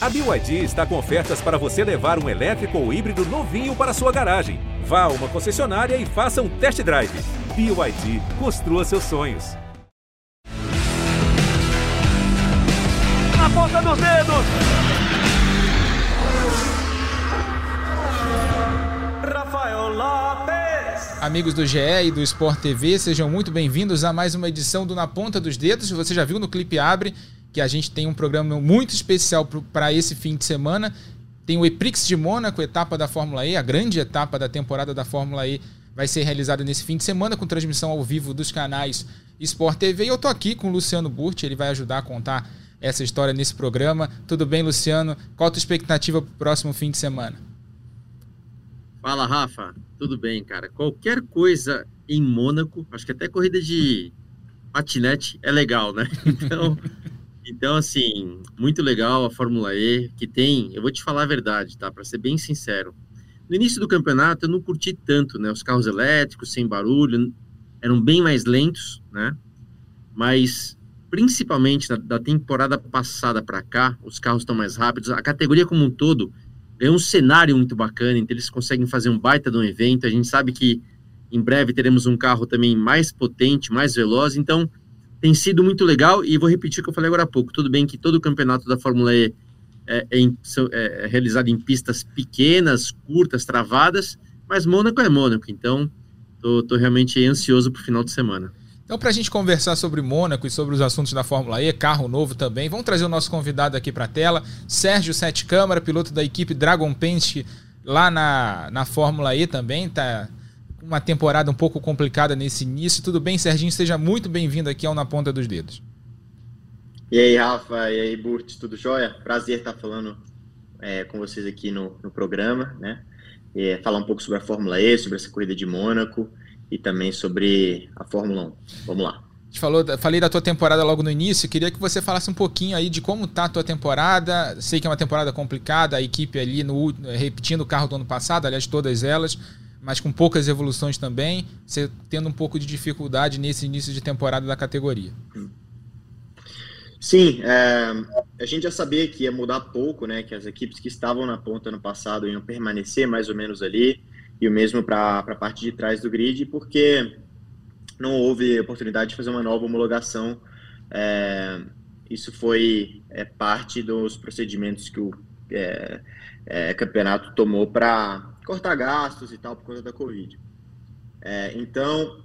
A BYD está com ofertas para você levar um elétrico ou híbrido novinho para sua garagem. Vá a uma concessionária e faça um test drive. BYD, construa seus sonhos. Na ponta dos dedos! Rafael Lopes! Amigos do GE e do Sport TV, sejam muito bem-vindos a mais uma edição do Na Ponta dos Dedos. Você já viu no clipe Abre que a gente tem um programa muito especial para esse fim de semana. Tem o Eprix de Mônaco, etapa da Fórmula E, a grande etapa da temporada da Fórmula E vai ser realizada nesse fim de semana com transmissão ao vivo dos canais Sport TV. E eu tô aqui com o Luciano Burti, ele vai ajudar a contar essa história nesse programa. Tudo bem, Luciano? Qual a tua expectativa para o próximo fim de semana? Fala, Rafa. Tudo bem, cara. Qualquer coisa em Mônaco, acho que até corrida de patinete é legal, né? Então, então, assim, muito legal a Fórmula E, que tem, eu vou te falar a verdade, tá? Para ser bem sincero. No início do campeonato eu não curti tanto, né? Os carros elétricos, sem barulho, eram bem mais lentos, né? Mas principalmente da, da temporada passada para cá, os carros estão mais rápidos. A categoria como um todo é um cenário muito bacana, então eles conseguem fazer um baita de um evento. A gente sabe que em breve teremos um carro também mais potente, mais veloz. Então tem sido muito legal e vou repetir o que eu falei agora há pouco. Tudo bem que todo o campeonato da Fórmula E é, é, é, é realizado em pistas pequenas, curtas, travadas, mas Mônaco é Mônaco, então tô, realmente ansioso para o final de semana. Então, para a gente conversar sobre Mônaco e sobre os assuntos da Fórmula E, carro novo também, vamos trazer o nosso convidado aqui para a tela, Sérgio Sete Câmara, piloto da equipe Dragon Paint lá na, na Fórmula E também, tá uma temporada um pouco complicada nesse início. Tudo bem, Serginho? Seja muito bem-vindo aqui ao Na Ponta dos Dedos. E aí, Rafa, e aí, Burt, tudo jóia? Prazer estar falando é, com vocês aqui no, no programa, né? E, falar um pouco sobre a Fórmula E, sobre essa corrida de Mônaco e também sobre a Fórmula 1. Vamos lá. Falou, falei da tua temporada logo no início, queria que você falasse um pouquinho aí de como tá a tua temporada. Sei que é uma temporada complicada, a equipe ali no, repetindo o carro do ano passado, aliás, todas elas mas com poucas evoluções também, você tendo um pouco de dificuldade nesse início de temporada da categoria. Sim, é, a gente já sabia que ia mudar pouco, né? Que as equipes que estavam na ponta no passado iam permanecer mais ou menos ali, e o mesmo para a parte de trás do grid, porque não houve oportunidade de fazer uma nova homologação. É, isso foi é, parte dos procedimentos que o é, é, campeonato tomou para cortar gastos e tal por conta da Covid. É, então,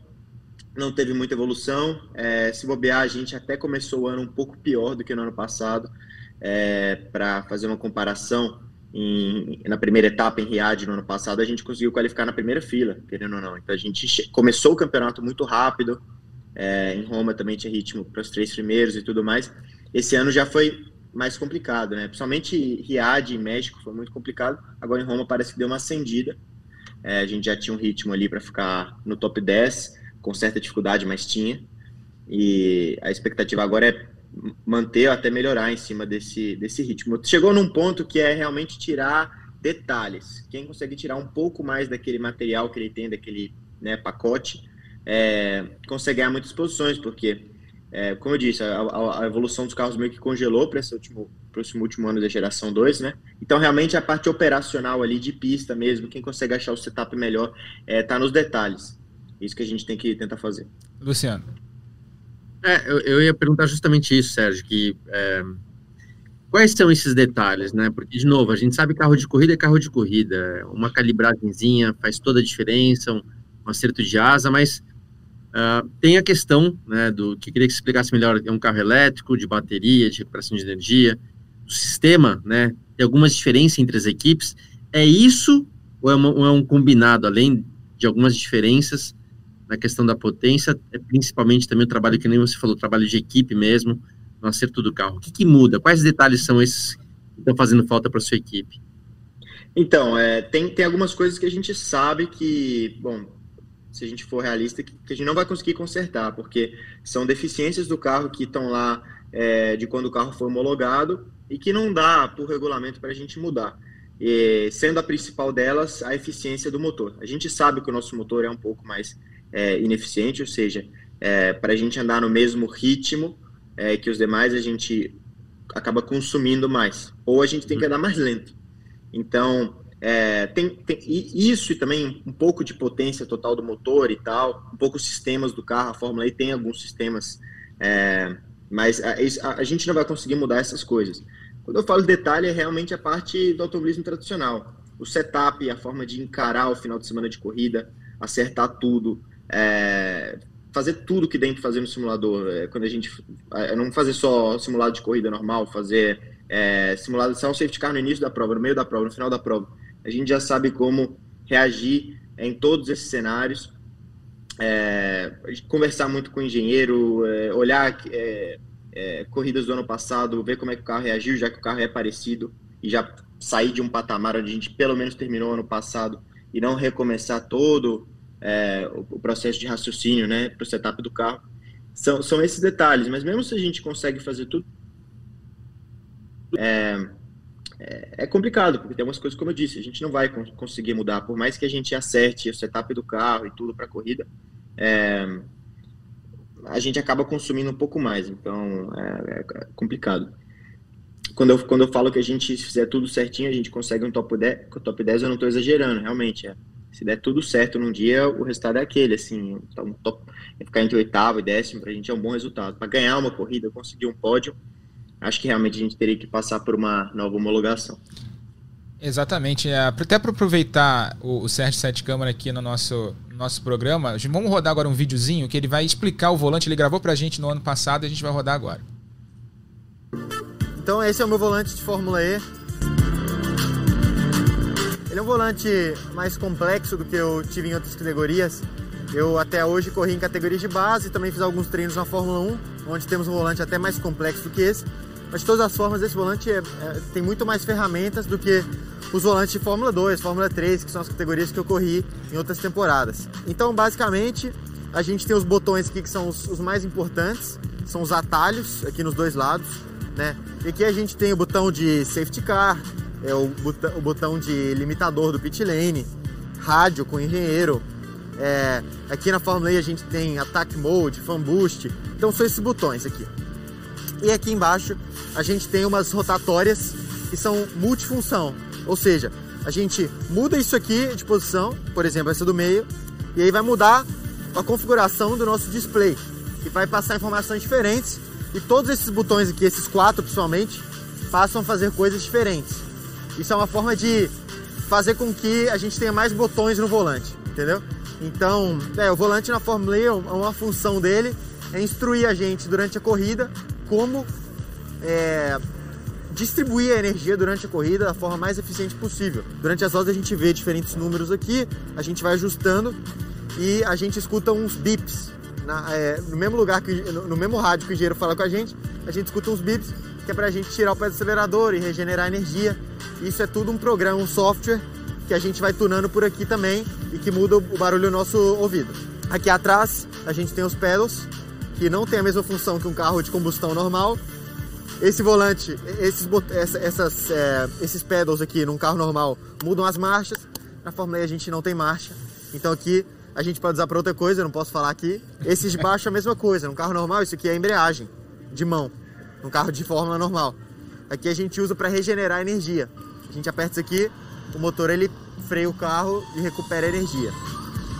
não teve muita evolução. É, se bobear, a gente até começou o ano um pouco pior do que no ano passado. É, Para fazer uma comparação, em, na primeira etapa em Riad no ano passado, a gente conseguiu qualificar na primeira fila, querendo ou não. Então, a gente começou o campeonato muito rápido. É, em Roma também tinha ritmo para os três primeiros e tudo mais. Esse ano já foi mais complicado, né? Principalmente Riad e México foi muito complicado. Agora em Roma parece que deu uma acendida. É, a gente já tinha um ritmo ali para ficar no top 10, com certa dificuldade, mas tinha. E a expectativa agora é manter ou até melhorar em cima desse, desse ritmo. Chegou num ponto que é realmente tirar detalhes. Quem consegue tirar um pouco mais daquele material que ele tem, daquele né, pacote, é, consegue ganhar muitas posições, porque é, como eu disse, a, a, a, evolução dos carros meio que congelou para esse último, esse último ano da geração 2, né? Então, realmente, a parte operacional ali de pista mesmo, quem consegue achar o setup melhor, é, tá nos detalhes. Isso que a gente tem que tentar fazer. Luciano. É, eu, eu ia perguntar justamente isso, Sérgio, que é, quais são esses detalhes, né? Porque, de novo, a gente sabe que carro de corrida é carro de corrida. Uma calibragemzinha faz toda a diferença, um, um acerto de asa, mas Uh, tem a questão, né, do que queria que você explicasse melhor, é um carro elétrico, de bateria, de recuperação de energia, do sistema, né, tem algumas diferenças entre as equipes, é isso ou é, uma, ou é um combinado, além de algumas diferenças na questão da potência, é principalmente também o trabalho, que nem você falou, o trabalho de equipe mesmo, no acerto do carro. O que, que muda? Quais detalhes são esses que estão fazendo falta para sua equipe? Então, é, tem, tem algumas coisas que a gente sabe que, bom, se a gente for realista, que, que a gente não vai conseguir consertar, porque são deficiências do carro que estão lá é, de quando o carro foi homologado e que não dá, por regulamento, para a gente mudar. E, sendo a principal delas a eficiência do motor. A gente sabe que o nosso motor é um pouco mais é, ineficiente, ou seja, é, para a gente andar no mesmo ritmo é, que os demais, a gente acaba consumindo mais, ou a gente tem que andar mais lento. Então, é, tem, tem, isso e também um pouco de potência total do motor e tal, um pouco os sistemas do carro, a Fórmula E tem alguns sistemas, é, mas a, a, a, gente não vai conseguir mudar essas coisas. Quando eu falo detalhe, é realmente a parte do automobilismo tradicional. O setup, a forma de encarar o final de semana de corrida, acertar tudo, é, fazer tudo que tem que fazer no simulador. É, quando a gente. É, não fazer só simulado de corrida normal, fazer é, simulação safety car no início da prova, no meio da prova, no final da prova. A gente já sabe como reagir em todos esses cenários. É, conversar muito com o engenheiro, é, olhar é, é, corridas do ano passado, ver como é que o carro reagiu, já que o carro é parecido, e já sair de um patamar onde a gente pelo menos terminou ano passado e não recomeçar todo é, o, processo de raciocínio né, para o setup do carro. São, são esses detalhes, mas mesmo se a gente consegue fazer tudo. É, é, é complicado, porque tem algumas coisas, como eu disse, a gente não vai conseguir mudar, por mais que a gente acerte o setup do carro e tudo para a corrida, é, a gente acaba consumindo um pouco mais, então é, é, complicado. Quando eu, quando eu falo que a gente, fizer tudo certinho, a gente consegue um top 10, top 10 eu não estou exagerando, realmente, é. Se der tudo certo num dia, o resultado é aquele, assim, então, top, ficar entre oitavo e décimo, para a gente é um bom resultado. Para ganhar uma corrida, conseguir um pódio, acho que realmente a gente teria que passar por uma nova homologação. Exatamente. É, até para aproveitar o, o Sérgio Sete Câmara aqui no nosso, nosso programa, vamos rodar agora um videozinho que ele vai explicar o volante. Ele gravou para a gente no ano passado e a gente vai rodar agora. Então esse é o meu volante de Fórmula E. Ele é um volante mais complexo do que eu tive em outras categorias. Eu até hoje corri em categorias de base, também fiz alguns treinos na Fórmula 1, onde temos um volante até mais complexo do que esse. Mas de todas as formas, esse volante é, é, tem muito mais ferramentas do que os volantes de Fórmula 2, Fórmula 3, que são as categorias que eu corri em outras temporadas. Então, basicamente, a gente tem os botões aqui que são os, os mais importantes, são os atalhos aqui nos dois lados, né? E aqui a gente tem o botão de safety car, é o, botão, o botão de limitador do pit lane, rádio com engenheiro. É, aqui na Fórmula E a gente tem attack mode, fan boost. Então são esses botões aqui. E aqui embaixo a gente tem umas rotatórias que são multifunção, ou seja, a gente muda isso aqui de posição, por exemplo, essa do meio, e aí vai mudar a configuração do nosso display, e vai passar informações diferentes, e todos esses botões aqui, esses quatro principalmente, passam a fazer coisas diferentes. Isso é uma forma de fazer com que a gente tenha mais botões no volante, entendeu? Então, é, o volante na Fórmula E, uma função dele é instruir a gente durante a corrida como é, distribuir a energia durante a corrida da forma mais eficiente possível. Durante as horas a gente vê diferentes números aqui, a gente vai ajustando e a gente escuta uns bips. Na, é, no mesmo lugar, que, no, no, mesmo rádio que o engenheiro fala com a gente, a gente escuta uns bips que é para a gente tirar o pé do acelerador e regenerar energia. Isso é tudo um programa, um software que a gente vai tunando por aqui também e que muda o barulho do nosso ouvido. Aqui atrás a gente tem os pedals, que não tem a mesma função que um carro de combustão normal. Esse volante, esses, essas, é, esses pedals aqui num carro normal mudam as marchas. Na Fórmula E a gente não tem marcha. Então aqui a gente pode usar para outra coisa, eu não posso falar aqui. Esses de baixo é a mesma coisa. Num carro normal, isso aqui é embreagem de mão. Num carro de Fórmula normal. Aqui a gente usa para regenerar energia. A gente aperta isso aqui, o motor ele freia o carro e recupera energia.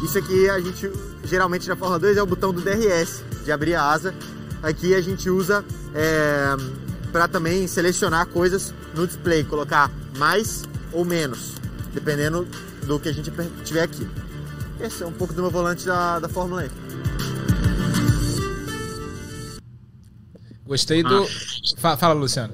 Isso aqui a gente geralmente na Fórmula 2 é o botão do DRS, de abrir a asa. Aqui a gente usa é, para também selecionar coisas no display, colocar mais ou menos, dependendo do que a gente tiver aqui. Esse é um pouco do meu volante da, da Fórmula E. Gostei do. Ah. Fala, Luciano.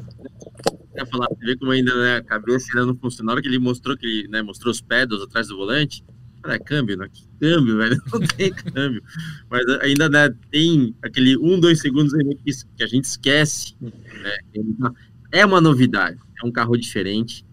Quer falar, você vê como ainda né, a cabeça ainda não funciona. Na hora que ele mostrou que ele né, mostrou os pedals atrás do volante, Cara, é câmbio, né? Que câmbio, velho. Não tem câmbio. Mas ainda né, tem aquele um, dois segundos que, a gente esquece. Né? É uma novidade. É um carro diferente.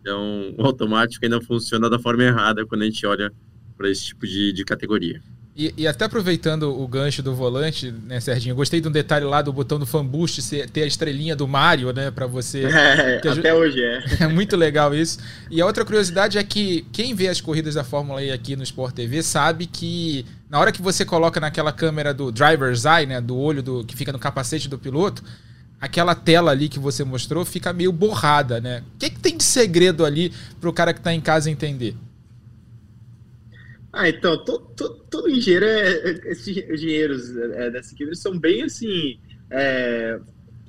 Então, o automático ainda funciona da forma errada quando a gente olha para esse tipo de, de categoria. E, e, até aproveitando o gancho do volante, né, Serginho? Eu gostei de um detalhe lá do botão do fan boost ter a estrelinha do Mario, né, para você. É, até hoje é. É muito legal isso. E a outra curiosidade é que quem vê as corridas da Fórmula E aqui no Sport TV sabe que na hora que você coloca naquela câmera do driver's eye, né, do olho do que fica no capacete do piloto, aquela tela ali que você mostrou fica meio borrada, né? O que, que tem de segredo ali para o cara que está em casa entender? Ah, então, todo, todo, todo engenheiro, é, esses engenheiros é, dessa equipe são bem assim, é,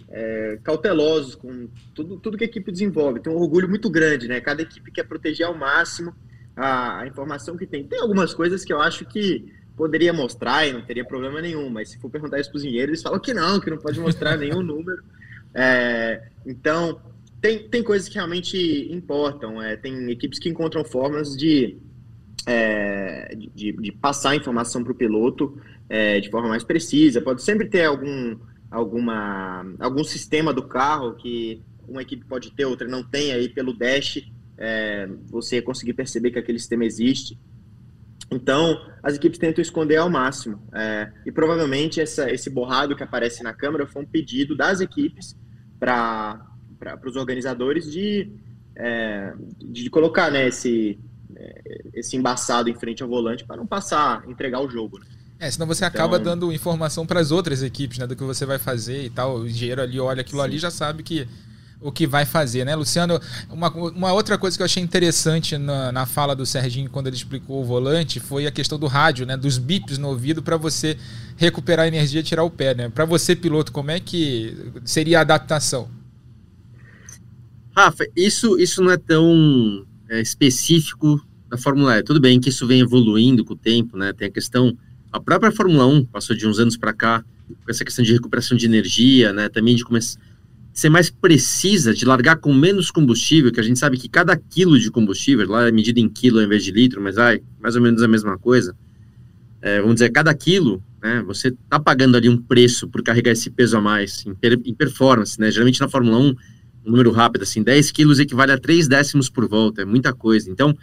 é, cautelosos com tudo, tudo que a equipe desenvolve. Tem um orgulho muito grande, né? Cada equipe quer proteger ao máximo a, a informação que tem. Tem algumas coisas que eu acho que poderia mostrar e não teria problema nenhum, mas se for perguntar isso para os engenheiros, eles falam que não, que não pode mostrar nenhum número. É, então, tem, tem coisas que realmente importam. É, tem equipes que encontram formas de é, de, de, passar informação para o piloto é, de forma mais precisa. Pode sempre ter algum, alguma, algum sistema do carro que uma equipe pode ter, outra não tem, aí pelo dash é, você conseguir perceber que aquele sistema existe. Então, as equipes tentam esconder ao máximo. É, e provavelmente essa, esse borrado que aparece na câmera foi um pedido das equipes para os organizadores de, é, de colocar né, esse, esse embaçado em frente ao volante para não passar, entregar o jogo. Né? É, senão você acaba então... dando informação para as outras equipes, né, do que você vai fazer e tal. O engenheiro ali olha aquilo Sim. ali já sabe que o que vai fazer, né, Luciano? Uma, uma outra coisa que eu achei interessante na, na fala do Serginho quando ele explicou o volante foi a questão do rádio, né, dos bips no ouvido para você recuperar a energia e tirar o pé, né? Para você piloto, como é que seria a adaptação? Rafa, isso isso não é tão é, específico da Fórmula E. Tudo bem que isso vem evoluindo com o tempo, né? Tem a questão, a própria Fórmula 1 passou de uns anos para cá com essa questão de recuperação de energia, né? Também de começar ser mais precisa, de largar com menos combustível, que a gente sabe que cada quilo de combustível, lá é medido em quilo ao invés de litro, mas vai mais ou menos a mesma coisa. É, vamos dizer, cada quilo, né, você está pagando ali um preço por carregar esse peso a mais em, em performance, né? Geralmente na Fórmula 1 um número rápido, assim, 10 quilos equivale a 3 décimos por volta, é muita coisa. Então,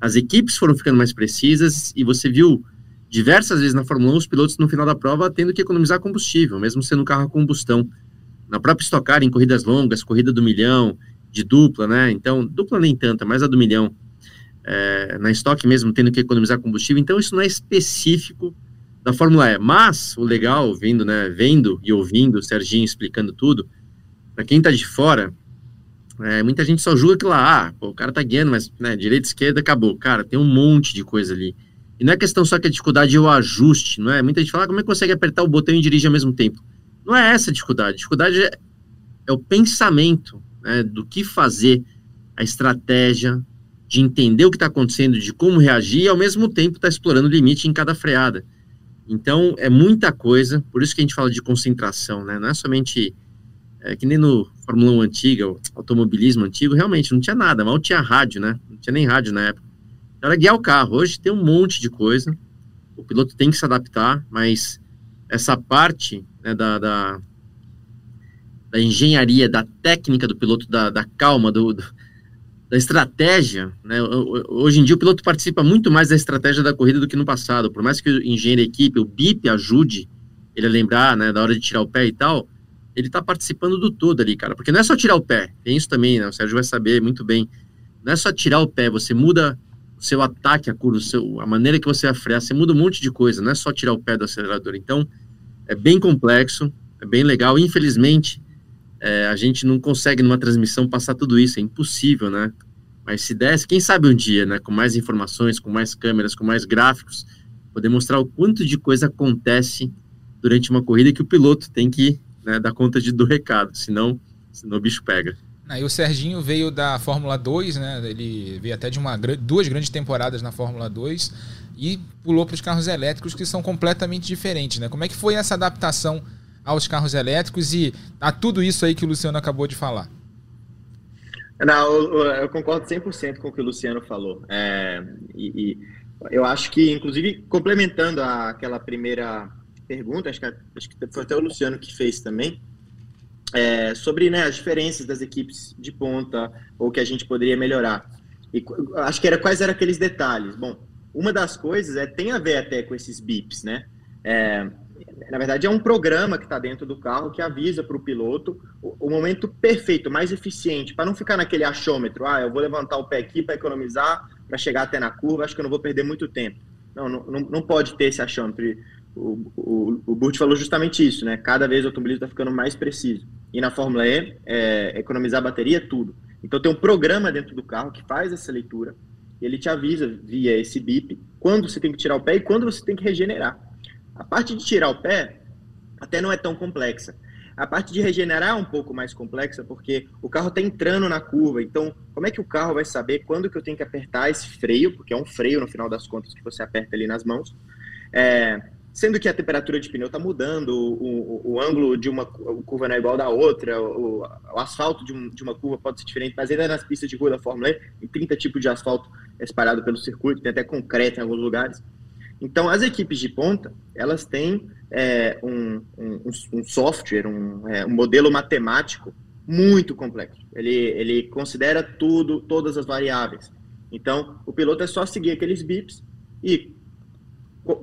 as equipes foram ficando mais precisas e você viu diversas vezes na Fórmula 1 os pilotos no final da prova tendo que economizar combustível, mesmo sendo um carro a combustão. Na própria Stock Car, em corridas longas, corrida do milhão, de dupla, né? Então, dupla nem tanta, mas a do milhão. É, na Stock mesmo, tendo que economizar combustível. Então, isso não é específico da Fórmula E. Mas, o legal, vendo, né, vendo e ouvindo o Serginho explicando tudo, para quem está de fora, é, muita gente só julga que lá, ah, pô, o cara tá guiando, mas né, direita, esquerda, acabou. Cara, tem um monte de coisa ali. E não é questão só que a dificuldade é o ajuste, não é? Muita gente fala, ah, como é que consegue apertar o botão e dirigir ao mesmo tempo? Não é essa a dificuldade. A dificuldade é, é o pensamento né, do que fazer, a estratégia, de entender o que está acontecendo, de como reagir, e ao mesmo tempo estar tá explorando o limite em cada freada. Então, é muita coisa, por isso que a gente fala de concentração, né? Não é somente é, que nem no Fórmula 1 antiga, automobilismo antigo, realmente não tinha nada, mal tinha rádio, né? Não tinha nem rádio na época. Era guiar o carro. Hoje tem um monte de coisa, o piloto tem que se adaptar, mas essa parte né, da, da, da, engenharia, da técnica do piloto, da, da calma, do, do, da estratégia, né? Hoje em dia o piloto participa muito mais da estratégia da corrida do que no passado. Por mais que o engenheiro equipe, o BIP ajude ele a lembrar, né, da hora de tirar o pé e tal, ele tá participando do todo ali, cara. Porque não é só tirar o pé, tem isso também, né? O Sérgio vai saber muito bem. Não é só tirar o pé, você muda o seu ataque, a curva, seu, a maneira que você vai você muda um monte de coisa, não é só tirar o pé do acelerador. Então, é bem complexo, é bem legal. Infelizmente, é, a gente não consegue numa transmissão passar tudo isso, é impossível, né? Mas se desse, quem sabe um dia, né, com mais informações, com mais câmeras, com mais gráficos, poder mostrar o quanto de coisa acontece durante uma corrida que o piloto tem que né, dar conta de, do recado, senão, senão o bicho pega. Aí o Serginho veio da Fórmula 2, né? Ele veio até de uma, duas grandes temporadas na Fórmula 2 e pulou para os carros elétricos que são completamente diferentes, né? Como é que foi essa adaptação aos carros elétricos e a tudo isso aí que o Luciano acabou de falar? Não, eu, eu concordo 100% com o que o Luciano falou. É, e, e, eu acho que, inclusive, complementando a, aquela primeira pergunta, acho que, acho que foi até o Luciano que fez também, é, sobre né, as diferenças das equipes de ponta ou que a gente poderia melhorar. E acho que era quais eram aqueles detalhes. Bom, uma das coisas é tem a ver até com esses bips, né? É, na verdade, é um programa que está dentro do carro que avisa para o piloto o, momento perfeito, mais eficiente, para não ficar naquele achômetro. Ah, eu vou levantar o pé aqui para economizar, para chegar até na curva, acho que eu não vou perder muito tempo. Não, não, não pode ter esse achômetro. O, o, o, Burt falou justamente isso, né? Cada vez o automobilismo está ficando mais preciso. E na Fórmula E, é, economizar bateria é tudo. Então tem um programa dentro do carro que faz essa leitura, ele te avisa via esse bip quando você tem que tirar o pé e quando você tem que regenerar. A parte de tirar o pé até não é tão complexa. A parte de regenerar é um pouco mais complexa, porque o carro está entrando na curva. Então, como é que o carro vai saber quando que eu tenho que apertar esse freio? Porque é um freio, no final das contas, que você aperta ali nas mãos. É, sendo que a temperatura de pneu está mudando, o, o, o, ângulo de uma curva não é igual da outra, o, o asfalto de, um, de, uma curva pode ser diferente, mas ainda nas pistas de rua da Fórmula E, tem 30 tipos de asfalto espalhado pelo circuito, tem até concreto em alguns lugares. Então, as equipes de ponta, elas têm é, um, um, um, software, é, um, modelo matemático muito complexo. Ele, ele considera tudo, todas as variáveis. Então, o piloto é só seguir aqueles bips e,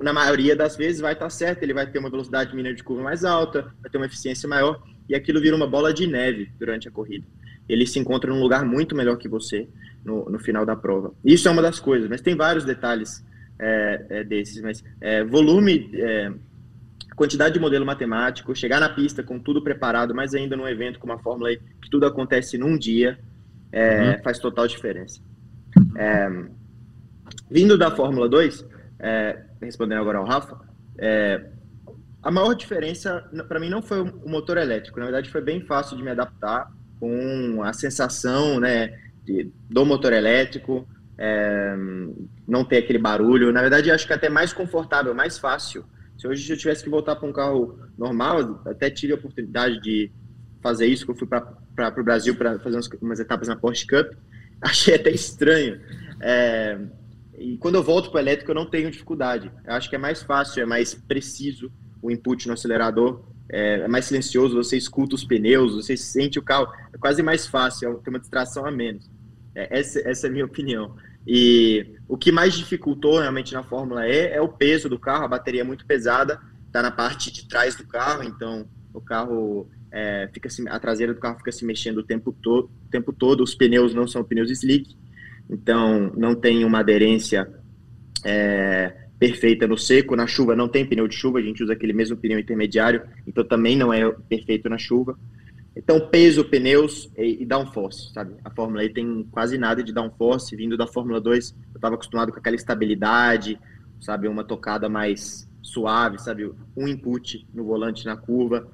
na maioria das vezes, vai estar certo. Ele vai ter uma velocidade mínima de curva mais alta, vai ter uma eficiência maior e aquilo vira uma bola de neve durante a corrida. Ele se encontra num lugar muito melhor que você no, no final da prova. Isso é uma das coisas, mas tem vários detalhes é, é, desses. Mas é, volume é, quantidade de modelo matemático, chegar na pista com tudo preparado, mas ainda num evento como a Fórmula E, que tudo acontece num dia, é, uhum. faz total diferença. É, vindo da Fórmula 2, é, respondendo agora ao Rafa, é, a maior diferença para mim não foi o motor elétrico, na verdade foi bem fácil de me adaptar com a sensação né, de, do motor elétrico, é, não ter aquele barulho. Na verdade, acho que é até mais confortável, mais fácil se hoje eu tivesse que voltar para um carro normal, até tive a oportunidade de fazer isso, que eu fui para o Brasil para fazer umas, umas, etapas na Porsche Cup, achei até estranho. É, e quando eu volto para o elétrico, eu não tenho dificuldade. Eu acho que é mais fácil, é mais preciso o input no acelerador, é, é mais silencioso, você escuta os pneus, você sente o carro, é quase mais fácil, é tem uma distração a menos. É, essa, essa é a minha opinião. E o que mais dificultou realmente na Fórmula E é o peso do carro, a bateria é muito pesada, está na parte de trás do carro, então o carro é, fica se, a traseira do carro fica se mexendo o tempo, to, o tempo todo, os pneus não são pneus slick, então não tem uma aderência é, perfeita no seco, na chuva não tem pneu de chuva, a gente usa aquele mesmo pneu intermediário, então também não é perfeito na chuva. Então, peso, pneus e, e downforce, sabe? A Fórmula E tem quase nada de downforce. Vindo da Fórmula 2, eu estava acostumado com aquela estabilidade, sabe? Uma tocada mais suave, sabe? Um input no volante na curva,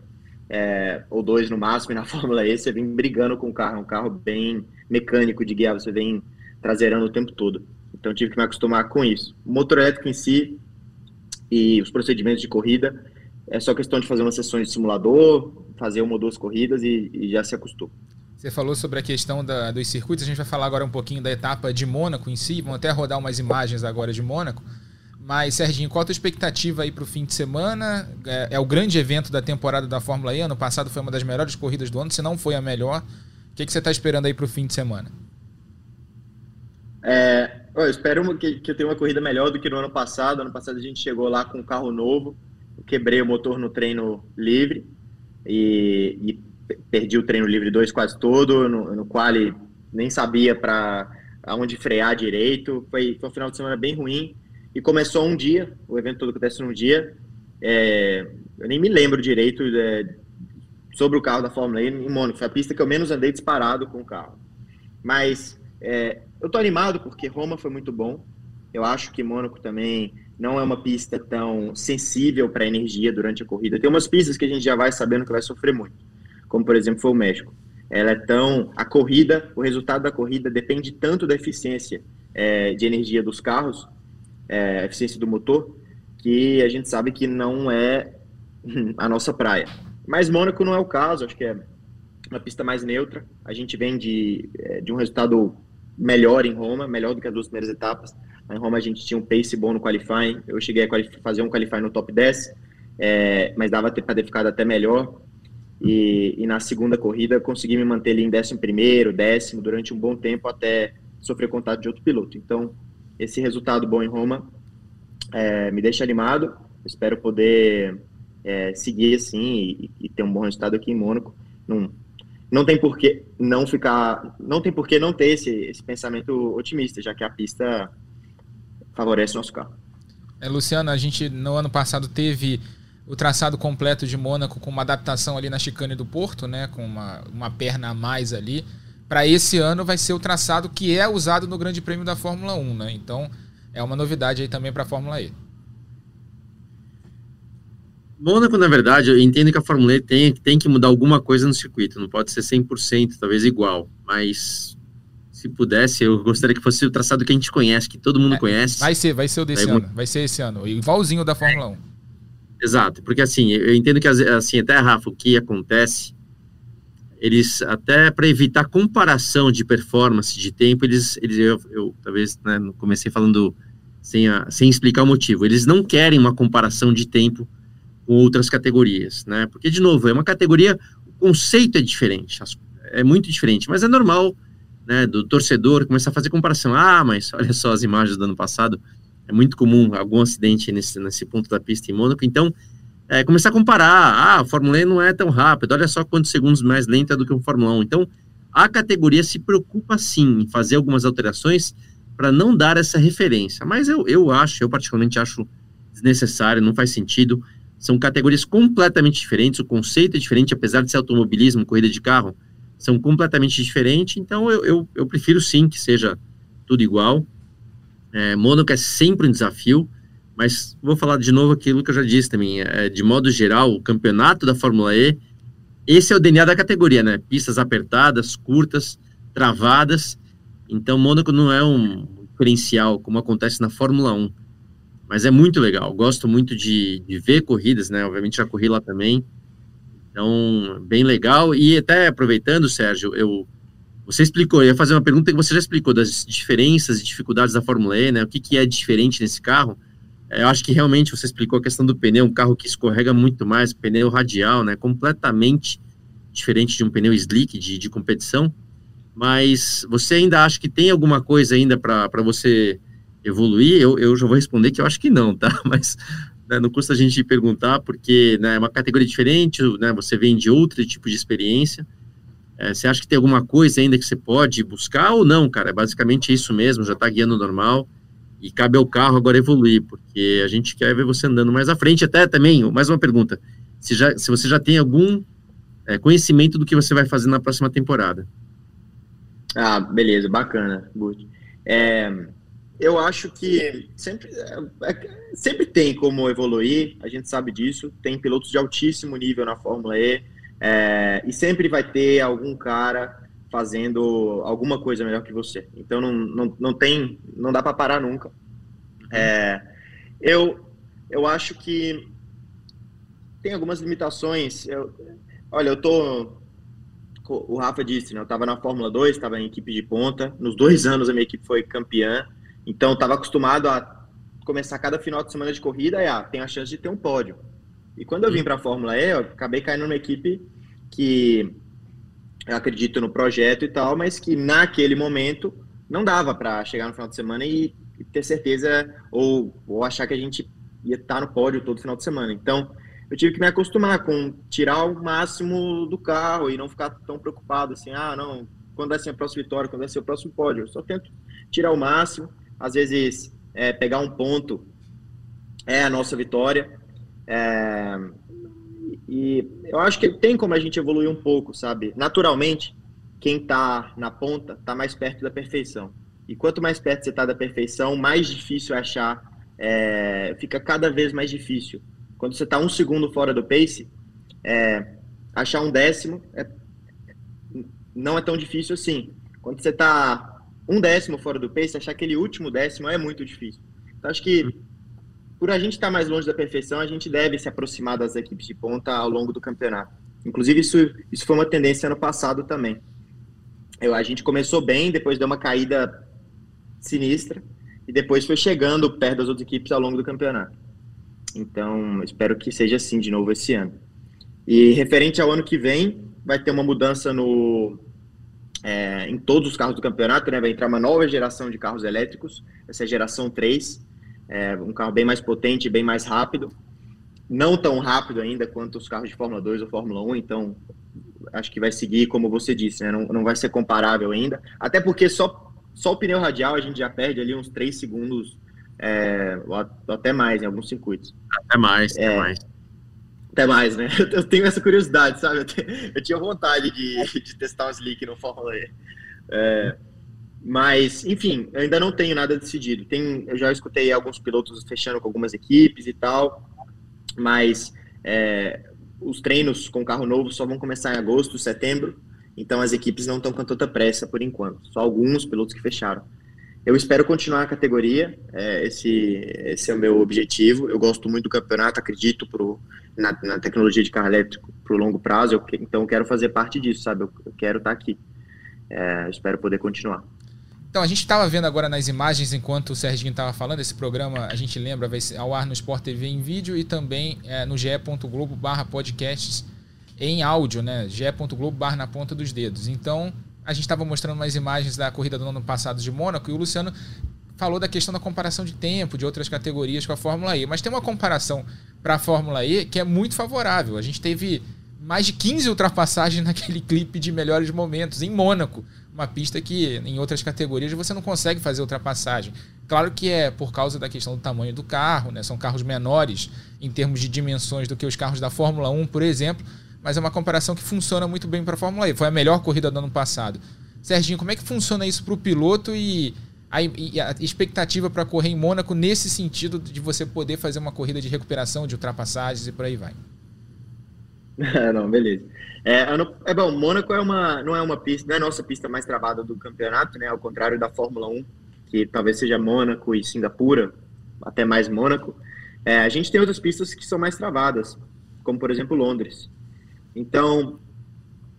é, ou dois no máximo. E na Fórmula E, você vem brigando com o carro. É um carro bem mecânico de guiar, você vem traseirando o tempo todo. Então, tive que me acostumar com isso. O motor elétrico em si e os procedimentos de corrida é só questão de fazer umas sessões de simulador, fazer uma ou duas corridas e, e já se acostumou. Você falou sobre a questão da, dos circuitos, a gente vai falar agora um pouquinho da etapa de Mônaco em si, vamos até rodar umas imagens agora de Mônaco. Mas, Serginho, qual a tua expectativa aí para o fim de semana? É, é, o grande evento da temporada da Fórmula E. Ano passado foi uma das melhores corridas do ano, se não foi a melhor. O que, que você está esperando aí para o fim de semana? É, eu espero que, que eu tenha uma corrida melhor do que no ano passado. Ano passado a gente chegou lá com um carro novo, quebrei o motor no treino livre e, e perdi o treino livre 2 quase todo, no, no qual nem sabia para aonde frear direito. Foi, foi um final de semana bem ruim. E começou um dia, o evento todo acontece num dia. É, eu nem me lembro direito é, sobre o carro da Fórmula E em Mônaco. Foi a pista que eu menos andei disparado com o carro. Mas é, eu tô animado porque Roma foi muito bom. Eu acho que Mônaco também não é uma pista tão sensível para energia durante a corrida. Tem umas pistas que a gente já vai sabendo que vai sofrer muito, como por exemplo foi o México. Ela é tão. A corrida, o resultado da corrida depende tanto da eficiência é, de energia dos carros, é, eficiência do motor, que a gente sabe que não é a nossa praia. Mas Mônaco não é o caso, acho que é uma pista mais neutra. A gente vem de, é, de um resultado melhor em Roma, melhor do que as duas primeiras etapas. Em Roma a gente tinha um pace bom no qualifying, eu cheguei a fazer um qualifying no top 10, é, mas dava para ter ficado até melhor. E, e, na segunda corrida consegui me manter ali em décimo primeiro, décimo, durante um bom tempo até sofrer contato de outro piloto. Então, esse resultado bom em Roma é, me deixa animado. Espero poder é, seguir assim e, e, ter um bom resultado aqui em Mônaco. Não tem por que não ficar, não tem por que não ter esse, esse pensamento otimista, já que a pista favorece o nosso carro. É, Luciano, a gente no ano passado teve o traçado completo de Mônaco com uma adaptação ali na chicane do Porto, né, com uma, uma perna a mais ali. Para esse ano vai ser o traçado que é usado no Grande Prêmio da Fórmula 1, né? Então é uma novidade aí também para a Fórmula E. Mônaco, na verdade, eu entendo que a Fórmula E tem, tem que mudar alguma coisa no circuito, não pode ser 100%, talvez igual, mas se pudesse, eu gostaria que fosse o traçado que a gente conhece, que todo mundo é, conhece. Vai ser, vai ser o desse ano, vai ser esse ano, igualzinho da Fórmula 1. Exato, porque assim, eu entendo que assim, até Rafa, o que acontece, eles até para evitar comparação de performance, de tempo, eles, eles eu, eu talvez né, comecei falando sem, a, sem explicar o motivo, eles não querem uma comparação de tempo com outras categorias, né? Porque de novo, é uma categoria, o conceito é diferente, é muito diferente, mas é normal, né, do torcedor começar a fazer comparação. Ah, mas olha só as imagens do ano passado, é muito comum algum acidente nesse, nesse ponto da pista em Mônaco, então é, começar a comparar, ah, a Fórmula E não é tão rápida, olha só quantos segundos mais lenta do que o Fórmula 1. Então, a categoria se preocupa sim em fazer algumas alterações para não dar essa referência, mas eu, eu acho, eu particularmente acho desnecessário, não faz sentido. São categorias completamente diferentes, o conceito é diferente, apesar de ser automobilismo, corrida de carro, são completamente diferentes, então eu, eu, eu prefiro sim que seja tudo igual. É, Mônaco é sempre um desafio, mas vou falar de novo aquilo que eu já disse também. É, de modo geral, o campeonato da Fórmula E, esse é o DNA da categoria, né? Pistas apertadas, curtas, travadas. Então, Mônaco não é um diferencial como acontece na Fórmula 1. Mas é muito legal. Gosto muito de, de ver corridas, né? Obviamente já corri lá também. Então, bem legal. E até aproveitando, Sérgio, eu você explicou, eu ia fazer uma pergunta que você já explicou das diferenças e dificuldades da Fórmula E, né? O que, que é diferente nesse carro? É, eu acho que realmente você explicou a questão do pneu, um carro que escorrega muito mais, pneu radial, né? Completamente diferente de um pneu slick de, de competição. Mas você ainda acha que tem alguma coisa ainda para você evoluir? Eu, eu já vou responder que eu acho que não, tá? Mas né, não custa a gente perguntar, porque né, é uma categoria diferente, né? Você vem de outro tipo de experiência. É, você acha que tem alguma coisa ainda que você pode buscar ou não, cara? É basicamente isso mesmo, já está guiando normal e cabe ao carro agora evoluir, porque a gente quer ver você andando mais à frente. Até também, mais uma pergunta: se, já, se você já tem algum é, conhecimento do que você vai fazer na próxima temporada? Ah, beleza, bacana, Burt. É, eu acho que sempre, é, é, sempre tem como evoluir, a gente sabe disso. Tem pilotos de altíssimo nível na Fórmula E é, e sempre vai ter algum cara fazendo alguma coisa melhor que você. Então não, não, não tem, não dá para parar nunca. É, eu, eu acho que tem algumas limitações. Eu, olha, eu tô. O Rafa disse, né? Eu estava na Fórmula 2, estava em equipe de ponta. Nos dois anos a minha equipe foi campeã. Então estava acostumado a começar cada final de semana de corrida e ah, tem a chance de ter um pódio. E quando eu vim para a Fórmula E, eu acabei caindo numa equipe que eu acredito no projeto e tal, mas que naquele momento não dava para chegar no final de semana e, e ter certeza ou, ou, achar que a gente ia estar no pódio todo final de semana. Então, eu tive que me acostumar com tirar o máximo do carro e não ficar tão preocupado assim, ah, não, quando vai ser a próxima vitória, quando vai ser o próximo pódio. Eu só tento tirar o máximo, às vezes é, pegar um ponto é a nossa vitória. É, e eu acho que tem como a gente evoluir um pouco, sabe? Naturalmente, quem está na ponta está mais perto da perfeição. E quanto mais perto você está da perfeição, mais difícil achar, é, fica cada vez mais difícil. Quando você está um segundo fora do pace, é, achar um décimo é, não é tão difícil assim. Quando você está um décimo fora do pace, achar aquele último décimo é muito difícil. Então, acho que por a gente estar mais longe da perfeição, a gente deve se aproximar das equipes de ponta ao longo do campeonato. Inclusive, isso, isso foi uma tendência ano passado também. Eu, a gente começou bem, depois deu uma caída sinistra, e depois foi chegando perto das outras equipes ao longo do campeonato. Então, espero que seja assim de novo esse ano. E referente ao ano que vem, vai ter uma mudança no, é, em todos os carros do campeonato, né? Vai entrar uma nova geração de carros elétricos, essa é a geração 3, é um carro bem mais potente, bem mais rápido. Não tão rápido ainda quanto os carros de Fórmula 2 ou Fórmula 1, então acho que vai seguir, como você disse, né? não, não vai ser comparável ainda. Até porque só, só o pneu radial a gente já perde ali uns 3 segundos é, ou até mais em alguns circuitos. Até mais, até É. mais. Até mais, né? Eu tenho essa curiosidade, sabe? Eu, eu tinha vontade de, de testar um slick no Fórmula E. É, mas, enfim, eu ainda não tenho nada decidido. Tem, eu já escutei alguns pilotos fechando com algumas equipes e tal, mas é, os treinos com carro novo só vão começar em agosto, setembro, então as equipes não estão com tanta pressa por enquanto. Só alguns pilotos que fecharam. Eu espero continuar a categoria, é, esse, esse é o meu objetivo. Eu gosto muito do campeonato, acredito pro, na, na tecnologia de carro elétrico para o longo prazo, eu então eu quero fazer parte disso, sabe? Eu, eu quero estar aqui. É, espero poder continuar. Então, a gente estava vendo agora nas imagens, enquanto o Serginho estava falando, esse programa, a gente lembra, vai ao ar no Sport TV em vídeo e também é, no ge.globo barra podcasts em áudio, né? ge.globo barra na ponta dos dedos. Então, a gente estava mostrando umas imagens da corrida do ano passado de Mônaco e o Luciano falou da questão da comparação de tempo de outras categorias com a Fórmula E. Mas tem uma comparação para a Fórmula E que é muito favorável. A gente teve mais de 15 ultrapassagens naquele clipe de melhores momentos em Mônaco, uma pista que em outras categorias você não consegue fazer ultrapassagem. Claro que é por causa da questão do tamanho do carro, né? São carros menores em termos de dimensões do que os carros da Fórmula 1, por exemplo, mas é uma comparação que funciona muito bem para a Fórmula E. Foi a melhor corrida do ano passado. Serginho, como é que funciona isso para o piloto e a, a expectativa para correr em Mônaco nesse sentido de você poder fazer uma corrida de recuperação, de ultrapassagens e por aí vai? não, beleza. É, é bom, Mônaco é uma, não é uma pista, não é a nossa pista mais travada do campeonato, né? Ao contrário da Fórmula 1, que talvez seja Mônaco e Singapura, até mais Mônaco. É, a gente tem outras pistas que são mais travadas, como por exemplo Londres. Então,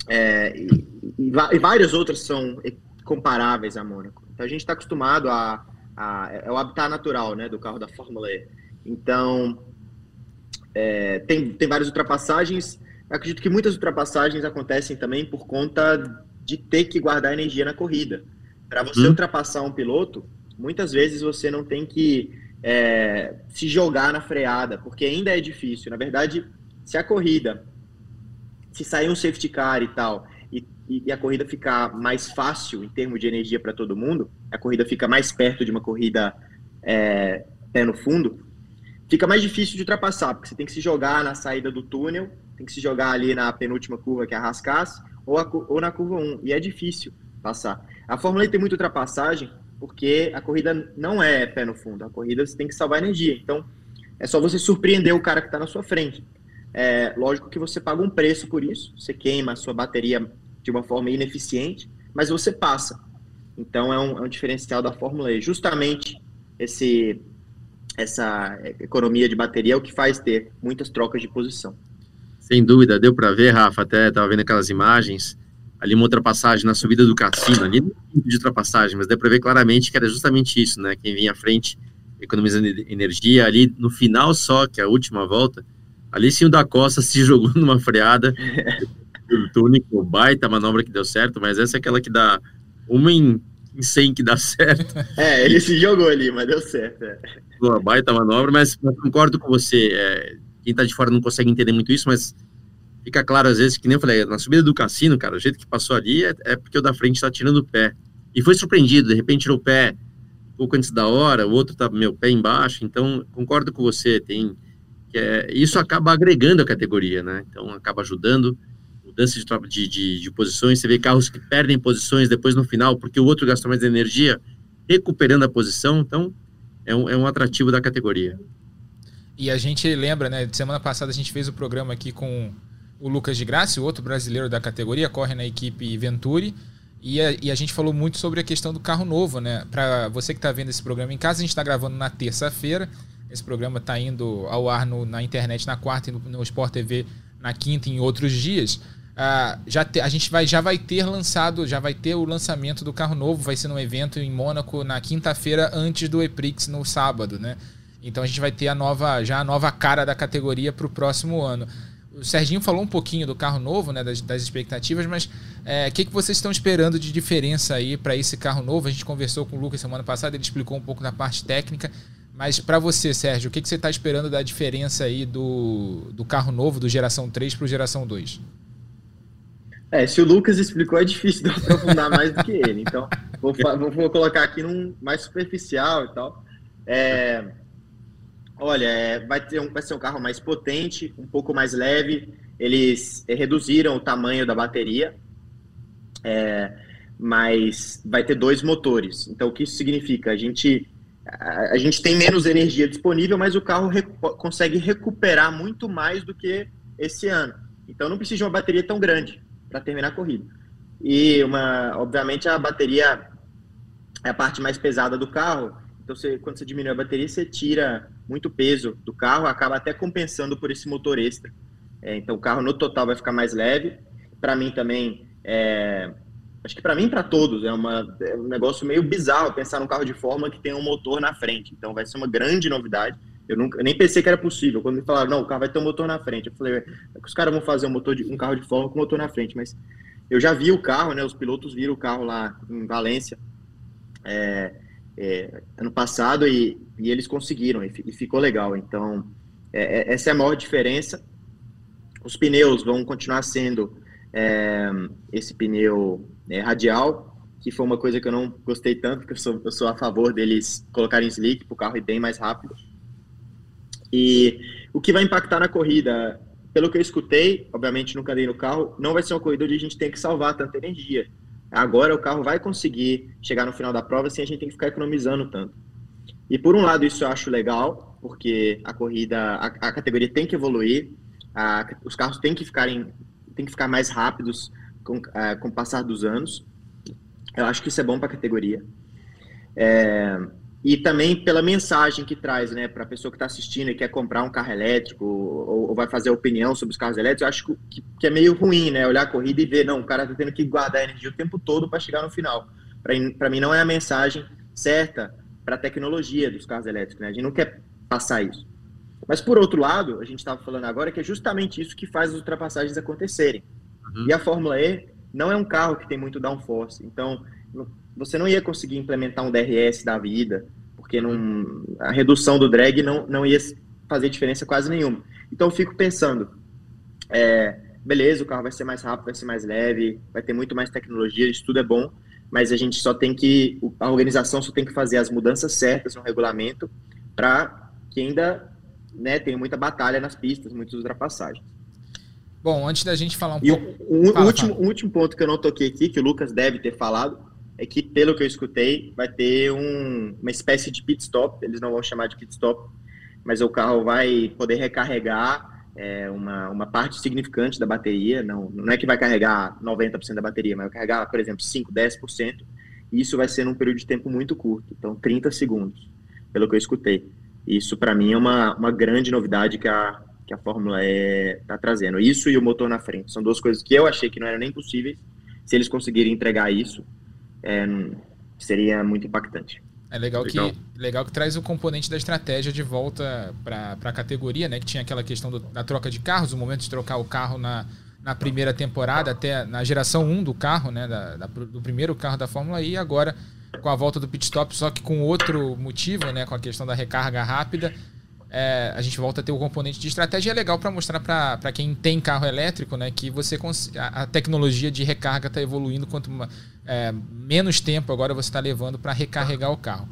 é, e, e e várias outras são comparáveis a Mônaco. Então a gente está acostumado a, a- é o habitat natural, né, do carro da Fórmula E. Então é, tem, tem várias ultrapassagens. Eu acredito que muitas ultrapassagens acontecem também por conta de ter que guardar energia na corrida. Para você Hum. ultrapassar um piloto, muitas vezes você não tem que é, se jogar na freada, porque ainda é difícil. Na verdade, se a corrida, se sair um safety car e tal, e, e- a corrida ficar mais fácil em termos de energia para todo mundo, a corrida fica mais perto de uma corrida é, pé no fundo, fica mais difícil de ultrapassar, porque você tem que se jogar na saída do túnel, tem que se jogar ali na penúltima curva, que é a Rascasse, ou, ou na curva 1, e é difícil passar. A Fórmula E tem muita ultrapassagem, porque a corrida não é pé no fundo, a corrida você tem que salvar energia, então é só você surpreender o cara que está na sua frente. É, lógico que você paga um preço por isso, você queima a sua bateria de uma forma ineficiente, mas você passa. Então é um, é um diferencial da Fórmula E. Justamente esse, essa economia de bateria é o que faz ter muitas trocas de posição. Sem dúvida, deu para ver, Rafa, até estava vendo aquelas imagens, ali uma ultrapassagem na subida do cassino, ali tem de ultrapassagem, mas deu para ver claramente que era justamente isso, né? Quem vinha à frente economizando energia, ali no final só, que é a última volta, ali sim o da Costa se jogou numa freada, o túnico, baita manobra que deu certo, mas essa é aquela que dá uma em, em 100 que dá certo, É, ele se jogou ali, mas deu certo. é. Baita manobra, mas concordo com você. é, quem tá de fora não consegue entender muito isso, mas fica claro às vezes que nem eu falei, na subida do cassino, cara, o jeito que passou ali é, é porque o da frente tá tirando o pé. E foi surpreendido, de repente tirou o pé um pouco antes da hora, o outro tá meu pé embaixo, então concordo com você, tem é, isso acaba agregando a categoria, né? Então acaba ajudando mudança de, de, de, de posições, você vê carros que perdem posições depois no final, porque o outro gastou mais energia recuperando a posição, então é um, é um atrativo da categoria. E a gente lembra, né? Semana passada a gente fez o programa aqui com o Lucas de Graça, o outro brasileiro da categoria, corre na equipe Venturi. E a, e a gente falou muito sobre a questão do carro novo, né? Para você que está vendo esse programa em casa, a gente está gravando na terça-feira. Esse programa está indo ao ar no- na internet na quarta e no, no Sport TV na quinta e em outros dias. Ah, já te- a gente vai, já vai ter lançado, já vai ter o lançamento do carro novo, vai ser num evento em Mônaco na quinta-feira antes do Eprix no sábado, né? Então a gente vai ter a nova, já a nova cara da categoria para o próximo ano. O Serginho falou um pouquinho do carro novo, né, das, das expectativas, mas é, o que, que vocês estão esperando de diferença aí para esse carro novo? A gente conversou com o Lucas semana passada, ele explicou um pouco da parte técnica, mas para você, Sérgio, o que, que você está esperando da diferença aí do, do carro novo, do geração 3 para o geração 2? É, se o Lucas explicou, é difícil de aprofundar mais do que ele. Então, vou, vou- vou colocar aqui num mais superficial e tal. É, olha, é, vai, ter um, vai ser um carro mais potente, um pouco mais leve. Eles é, reduziram o tamanho da bateria, é, mas vai ter dois motores. Então, o que isso significa? A gente, a, a gente tem menos energia disponível, mas o carro consegue recuperar muito mais do que esse ano. Então, não precisa de uma bateria tão grande para terminar a corrida. E, uma, obviamente, a bateria é a parte mais pesada do carro. Então, você, quando você diminui a bateria, você tira muito peso do carro, acaba até compensando por esse motor extra. É, então, o carro no total vai ficar mais leve. Para mim também, é, acho que para mim para todos é, uma, é um negócio meio bizarro pensar num carro de forma que tem um motor na frente. Então, vai ser uma grande novidade. Eu, nunca, eu nem pensei que era possível. Quando me falaram, não, o carro vai ter um motor na frente. Eu falei, é que os caras vão fazer um, motor de, um carro de forma com motor na frente. Mas eu já vi o carro, né? Os pilotos viram o carro lá em Valência é, é, ano passado e, e, eles conseguiram e, e ficou legal. Então, é, é, essa é a maior diferença. Os pneus vão continuar sendo é, esse pneu é, radial, que foi uma coisa que eu não gostei tanto, porque eu sou, eu sou a favor deles colocarem slick para o carro ir bem mais rápido. E o que vai impactar na corrida, pelo que eu escutei, obviamente nunca andei no carro, não vai ser uma corrida onde a gente tem que salvar tanta energia. Agora o carro vai conseguir chegar no final da prova sem a gente tem que ficar economizando tanto. E por um lado isso eu acho legal, porque a corrida, a, a categoria tem que evoluir, a, os carros têm que ficarem, tem que ficar mais rápidos com, a, com o passar dos anos. Eu acho que isso é bom para a categoria. É, e também pela mensagem que traz, né, para a pessoa que está assistindo e quer comprar um carro elétrico ou, ou, vai fazer opinião sobre os carros elétricos, eu acho que, que, é meio ruim, né, olhar a corrida e ver, não, o cara está tendo que guardar energia o tempo todo para chegar no final. Para mim não é a mensagem certa para a tecnologia dos carros elétricos, né, a gente não quer passar isso. Mas por outro lado, a gente estava falando agora que é justamente isso que faz as ultrapassagens acontecerem. Uhum. E a Fórmula E não é um carro que tem muito downforce, então você não ia conseguir implementar um DRS da vida, porque não, a redução do drag não, não ia fazer diferença quase nenhuma. Então eu fico pensando, é, beleza, o carro vai ser mais rápido, vai ser mais leve, vai ter muito mais tecnologia, isso tudo é bom, mas a gente só tem que, a organização só tem que fazer as mudanças certas no regulamento para que ainda né, tenha muita batalha nas pistas, muitas ultrapassagens. Bom, antes da gente falar um e pouco. Um, fala, último, fala. último ponto que eu não toquei aqui, que o Lucas deve ter falado, é que, pelo que eu escutei, vai ter um, uma espécie de pit stop, eles não vão chamar de pit stop, mas o carro vai poder recarregar é, uma, uma parte significante da bateria, não, não é que vai carregar 90% da bateria, mas vai carregar, por exemplo, 5, 10%, e isso vai ser num período de tempo muito curto, então 30 segundos, pelo que eu escutei. Isso, para mim, é uma, uma grande novidade que a, que a Fórmula E está trazendo. Isso e o motor na frente. São duas coisas que eu achei que não eram nem possíveis. Se eles conseguirem entregar isso, é, seria muito impactante. É legal, legal, que legal que traz o componente da estratégia de volta para a categoria, né? Que tinha aquela questão do, da troca de carros, o momento de trocar o carro na, na primeira temporada, até na geração 1 do carro, né? Da, da, do primeiro carro da Fórmula E, e agora com a volta do pit stop, só que com outro motivo, né? Com a questão da recarga rápida é, a gente volta a ter o componente de estratégia. É legal para mostrar para quem tem carro elétrico né, que você a, a tecnologia de recarga está evoluindo. Quanto é, menos tempo agora você está levando para recarregar o carro.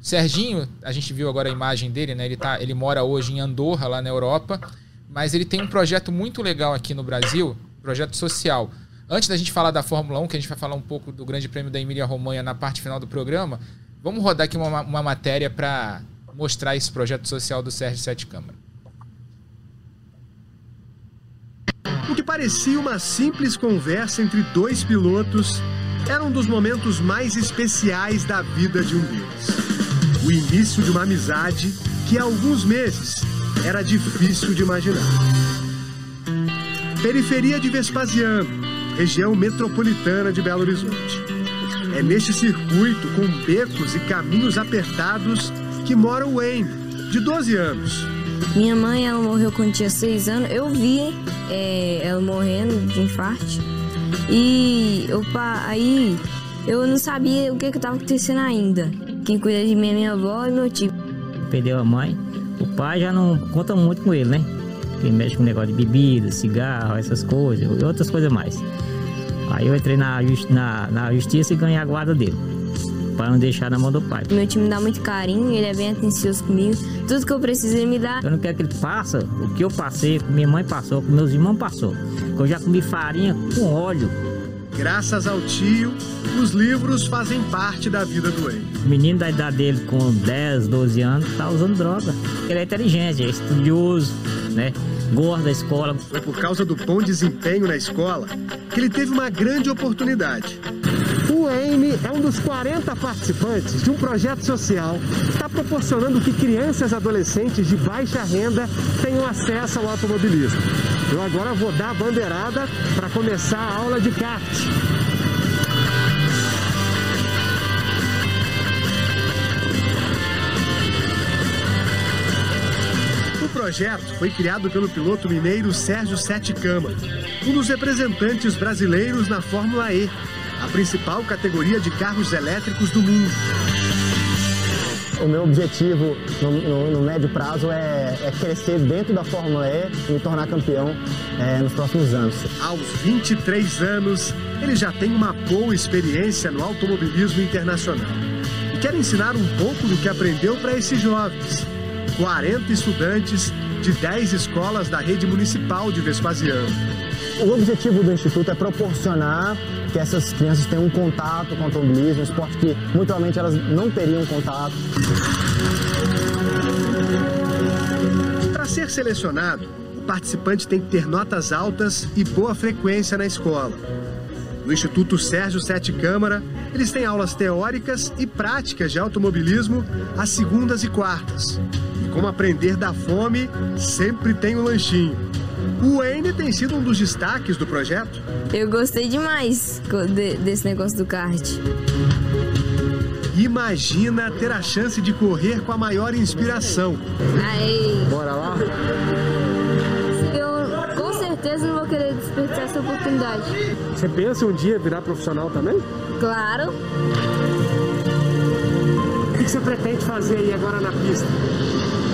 Serginho, a gente viu agora a imagem dele, né? Ele, tá, ele mora hoje em Andorra, lá na Europa, mas ele tem um projeto muito legal aqui no Brasil, projeto social. Antes da gente falar da Fórmula 1, que a gente vai falar um pouco do Grande Prêmio da Emília-Romanha na parte final do programa, vamos rodar aqui uma, uma matéria para mostrar esse projeto social do Sérgio Sete Câmara. O que parecia uma simples conversa entre dois pilotos era um dos momentos mais especiais da vida de um deles. O início de uma amizade que há alguns meses era difícil de imaginar. Periferia de Vespasiano, região metropolitana de Belo Horizonte. É neste circuito com becos e caminhos apertados que mora o Wayne, de 12 anos. Minha mãe, ela morreu quando tinha 6 anos. Eu vi é, ela morrendo de infarto. E opa, aí eu não sabia o que estava acontecendo ainda. Quem cuida de mim é minha avó e meu tio. Perdeu a mãe. O pai já não conta muito com ele, né? Ele mexe com negócio de bebida, cigarro, essas coisas e outras coisas mais. Aí eu entrei na, na, na justiça e ganhei a guarda dele. Pra não deixar na mão do pai. Meu time me dá muito carinho, ele é bem atencioso comigo. Tudo que eu preciso ele me dá. Eu não quero que ele faça o que eu passei, que minha mãe passou, que meus irmãos passou. Eu já comi farinha com óleo. Graças ao tio, os livros fazem parte da vida do Wayne. O menino da idade dele, com 10, 12 anos, tá usando droga. Ele é inteligente, é estudioso, né? Gosta da escola. Foi por causa do bom desempenho na escola que ele teve uma grande oportunidade. O Wayne é um dos 40 participantes de um projeto social que está proporcionando que crianças e adolescentes de baixa renda tenham acesso ao automobilismo. Eu agora vou dar a bandeirada para começar a aula de kart. O projeto foi criado pelo piloto mineiro Sérgio Sete Cama, um dos representantes brasileiros na Fórmula E, a principal categoria de carros elétricos do mundo. O meu objetivo no, no, no médio prazo é, é, crescer dentro da Fórmula E e me tornar campeão é, nos próximos anos. Aos 23 anos, ele já tem uma boa experiência no automobilismo internacional e quer ensinar um pouco do que aprendeu para esses jovens. 40 estudantes de 10 escolas da rede municipal de Vespasiano. O objetivo do Instituto é proporcionar que essas crianças tenham um contato com o automobilismo, um esporte que muito provavelmente elas não teriam contato. Para ser selecionado, o participante tem que ter notas altas e boa frequência na escola. No Instituto Sérgio Sete Câmara, eles têm aulas teóricas e práticas de automobilismo às segundas e quartas. E como aprender da fome, sempre tem um lanchinho. O Wayne tem sido um dos destaques do projeto. Eu gostei demais desse negócio do kart. Imagina ter a chance de correr com a maior inspiração. Aí. Bora lá? Eu com certeza não vou querer desperdiçar essa oportunidade. Você pensa um dia virar profissional também? Claro. O que você pretende fazer aí agora na pista?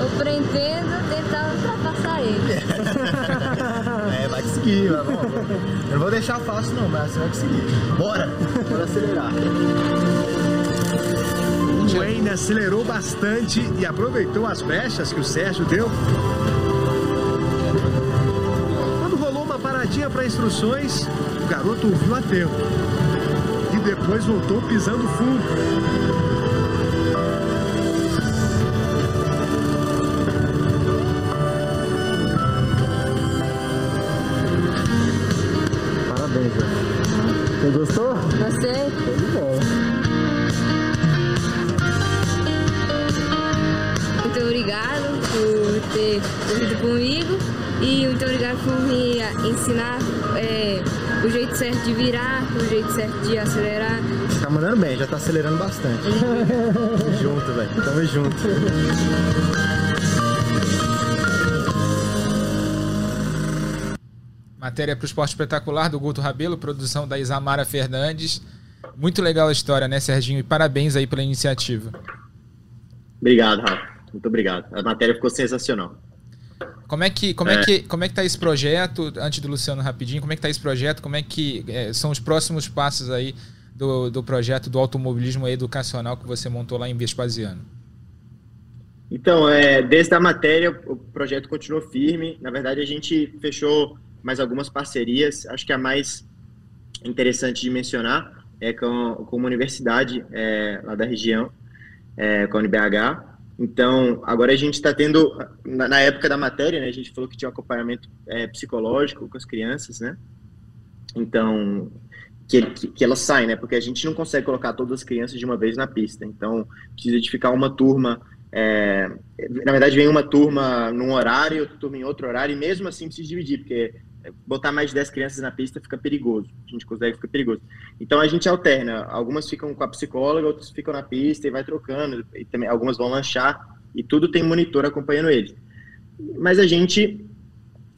Eu pretendo tentar ultrapassar ele. é, vai conseguir, vai, vamos, vamos. Eu não vou deixar fácil não, mas você vai conseguir. Bora, bora acelerar. O Wayne acelerou bastante e aproveitou as brechas que o Sérgio deu. Quando rolou uma paradinha para instruções, o garoto ouviu atento. E depois voltou pisando fundo. Gostou? Gostei. Muito bom. Muito obrigado por ter corrido comigo e muito obrigado por me ensinar é, o jeito certo de virar, o jeito certo de acelerar. Você tá mandando bem, já tá acelerando bastante. Tamo junto, velho. Tamo junto. Matéria para o Esporte Espetacular do Guto Rabelo, produção da Isamara Fernandes. Muito legal a história, né, Serginho? E parabéns aí pela iniciativa. Obrigado, Rafa. Muito obrigado. A matéria ficou sensacional. Como é que como é, é que como é que tá esse projeto? Antes do Luciano rapidinho, como é que tá esse projeto? Como é que é, são os próximos passos aí do, do projeto do automobilismo educacional que você montou lá em Vespasiano? Então, é, desde a matéria o projeto continuou firme. Na verdade, a gente fechou mais algumas parcerias. Acho que a mais interessante de mencionar é com, com uma universidade é, lá da região, é, com a UNBH. Então, agora a gente está tendo, na, na, época da matéria, né, a gente falou que tinha um acompanhamento é, psicológico com as crianças, né? Então, que, que, que, elas saem, né? Porque a gente não consegue colocar todas as crianças de uma vez na pista. Então, precisa de ficar uma turma. É, na verdade, vem uma turma num horário, outra turma em outro horário, e mesmo assim precisa dividir, porque botar mais de 10 crianças na pista fica perigoso. A gente consegue fica perigoso. Então a gente alterna. Algumas ficam com a psicóloga, outras ficam na pista e vai trocando. E também algumas vão lanchar e tudo tem monitor acompanhando eles. Mas a gente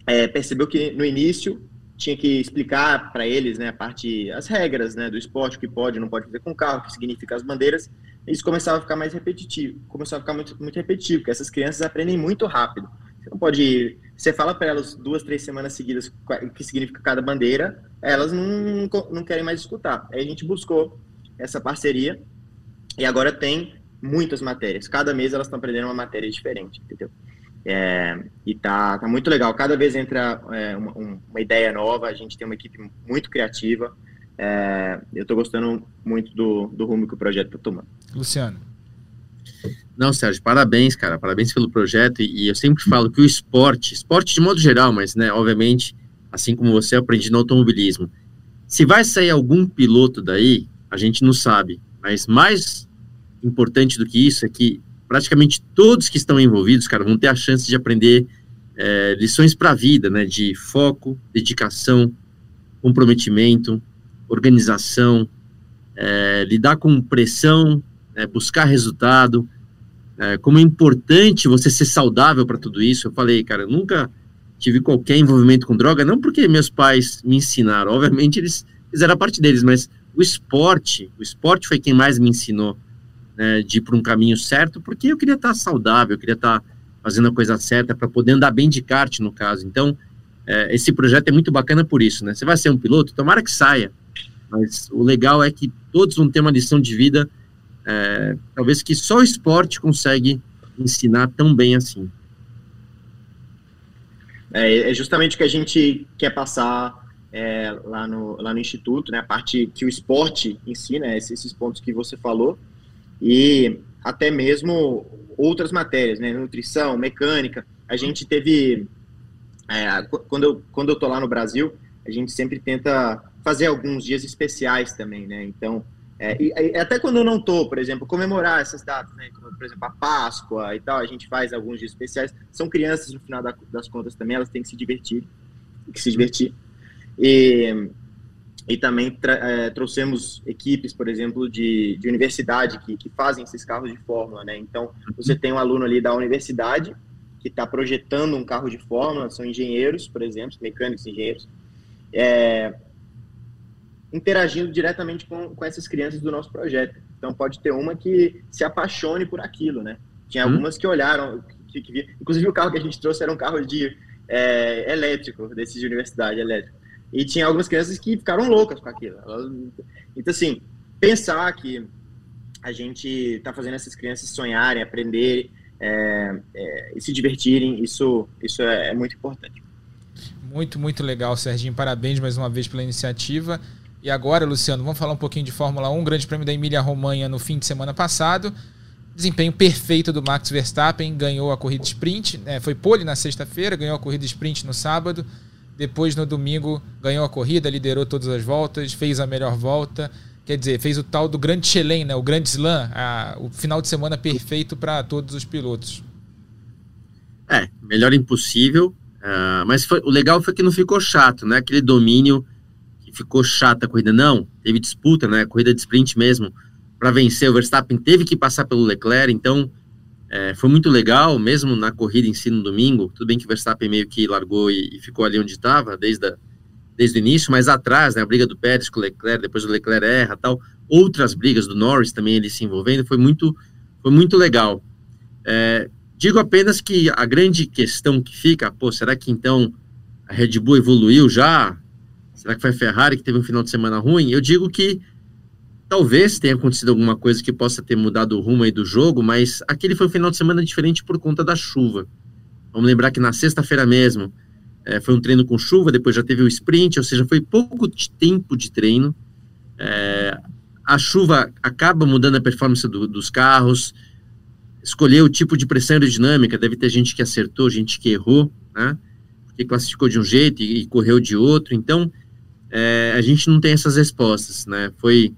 é, percebeu que no início tinha que explicar para eles, né, a parte, as regras, né, do esporte, o que pode, não pode fazer com o carro, o que significa as bandeiras. Isso começava a ficar mais repetitivo, começou a ficar muito, muito repetitivo, porque essas crianças aprendem muito rápido. Você não pode. Você fala para elas duas, três semanas seguidas o que significa cada bandeira, elas não, não querem mais escutar. Aí a gente buscou essa parceria E agora tem muitas matérias. Cada mês elas estão aprendendo uma matéria diferente, entendeu? É, e tá, tá muito legal. Cada vez entra é, uma, uma, ideia nova, a gente tem uma equipe muito criativa. É, eu estou gostando muito do, do rumo que o projeto está tomando. Luciano. Não, Sérgio, parabéns, cara. Parabéns pelo projeto. E, e, eu sempre falo que o esporte, esporte de modo geral, mas, né, obviamente, assim como você, aprendi no automobilismo. Se vai sair algum piloto daí, a gente não sabe. Mas mais importante do que isso é que praticamente todos que estão envolvidos, cara, vão ter a chance de aprender é, lições para a vida, né? De foco, dedicação, comprometimento, organização, é, lidar com pressão, é, buscar resultado. É, como é importante você ser saudável para tudo isso. Eu falei, cara, eu nunca tive qualquer envolvimento com droga, não porque meus pais me ensinaram, obviamente eles fizeram a parte deles, mas o esporte, o esporte foi quem mais me ensinou né, de ir para um caminho certo, porque eu queria estar saudável, eu queria estar fazendo a coisa certa para poder andar bem de kart, no caso. Então, é, esse projeto é muito bacana por isso, né? Você vai ser um piloto, tomara que saia, mas o legal é que todos vão ter uma lição de vida, é, talvez que só o esporte consegue ensinar tão bem assim. É, é justamente o que a gente quer passar é, lá, no, lá no Instituto, né? A parte que o esporte ensina, esses, esses pontos que você falou, e até mesmo outras matérias, né? Nutrição, mecânica. A gente teve. É, quando, eu, quando eu tô lá no Brasil, a gente sempre tenta fazer alguns dias especiais também, né? Então, é, e, e, até quando eu não tô, por exemplo, comemorar essas datas, né? Como, por exemplo, a Páscoa e tal, a gente faz alguns dias especiais. São crianças, no final da, das contas, também, elas têm que se divertir. Que se divertir. E e também é, trouxemos equipes, por exemplo, de, de universidade que, que fazem esses carros de fórmula, né? Então, você tem um aluno ali da universidade que está projetando um carro de fórmula, são engenheiros, por exemplo, mecânicos engenheiros, é, interagindo diretamente com, com essas crianças do nosso projeto. Então, pode ter uma que se apaixone por aquilo, né? Tinha uhum. algumas que olharam, que, que, inclusive o carro que a gente trouxe era um carro de é, elétrico, desses de universidade elétrico. E tinha algumas crianças que ficaram loucas com aquilo. Então, assim, pensar que a gente está fazendo essas crianças sonharem, aprender é, é, e se divertirem, isso, isso é, é, muito importante. Muito, muito legal, Serginho. Parabéns mais uma vez pela iniciativa. E agora, Luciano, vamos falar um pouquinho de Fórmula 1, Grande Prêmio da Emília-Romanha no fim de semana passado. Desempenho perfeito do Max Verstappen, ganhou a corrida sprint, é, foi pole na sexta-feira, ganhou a corrida sprint no sábado depois, no domingo, ganhou a corrida, liderou todas as voltas, fez a melhor volta. Quer dizer, fez o tal do Grande Chelem, né? o Grande Slam, a, o final de semana perfeito para todos os pilotos. É, melhor impossível. Uh, mas foi, o legal foi que não ficou chato, né? Aquele domínio ficou chata a corrida. Não, teve disputa, né? Corrida de sprint mesmo. Para vencer, o Verstappen teve que passar pelo Leclerc, então é, foi muito legal, mesmo na corrida em si no domingo. Tudo bem que o Verstappen meio que largou e, e ficou ali onde estava desde, desde o início, mas atrás, né, a briga do Pérez com o Leclerc, depois o Leclerc erra tal. Outras brigas do Norris também ele se envolvendo, foi muito, foi muito legal. É, digo apenas que a grande questão que fica, pô, será que então a Red Bull evoluiu já? Será que foi a Ferrari que teve um final de semana ruim? Eu digo que Talvez tenha acontecido alguma coisa que possa ter mudado o rumo aí do jogo, mas aquele foi um final de semana diferente por conta da chuva. Vamos lembrar que na sexta-feira mesmo é, foi um treino com chuva, depois já teve o sprint, ou seja, foi pouco de tempo de treino. É, a chuva acaba mudando a performance do, dos carros, escolher o tipo de pressão aerodinâmica, deve ter gente que acertou, gente que errou, né? Porque classificou de um jeito e, e correu de outro, então é, a gente não tem essas respostas, né? Foi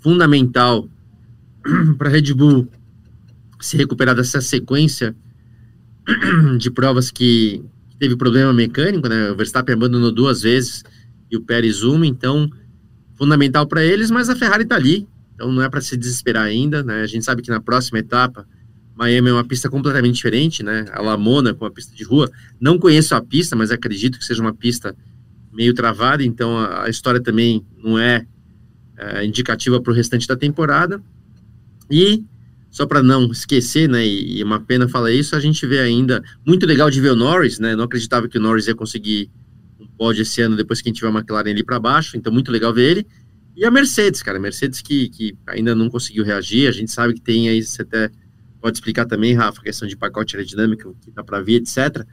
fundamental para a Red Bull se recuperar dessa sequência de provas que teve problema mecânico, né? O Verstappen abandonou duas vezes e o Pérez uma, então fundamental para eles, mas a Ferrari está ali, então não é para se desesperar ainda, né? A gente sabe que na próxima etapa Miami é uma pista completamente diferente, né? A Lamona com a pista de rua. Não conheço a pista, mas acredito que seja uma pista meio travada, então a, a história também não é é, indicativa para o restante da temporada. E, só para não esquecer, né, e, e uma pena falar isso, a gente vê ainda, muito legal de ver o Norris, né, não acreditava que o Norris ia conseguir um pódio esse ano depois que a gente tiver a McLaren ali para baixo, então muito legal ver ele. E a Mercedes, cara, a Mercedes que, que ainda não conseguiu reagir, a gente sabe que tem aí, você até pode explicar também, Rafa, a questão de pacote aerodinâmico que tá para vir, etc.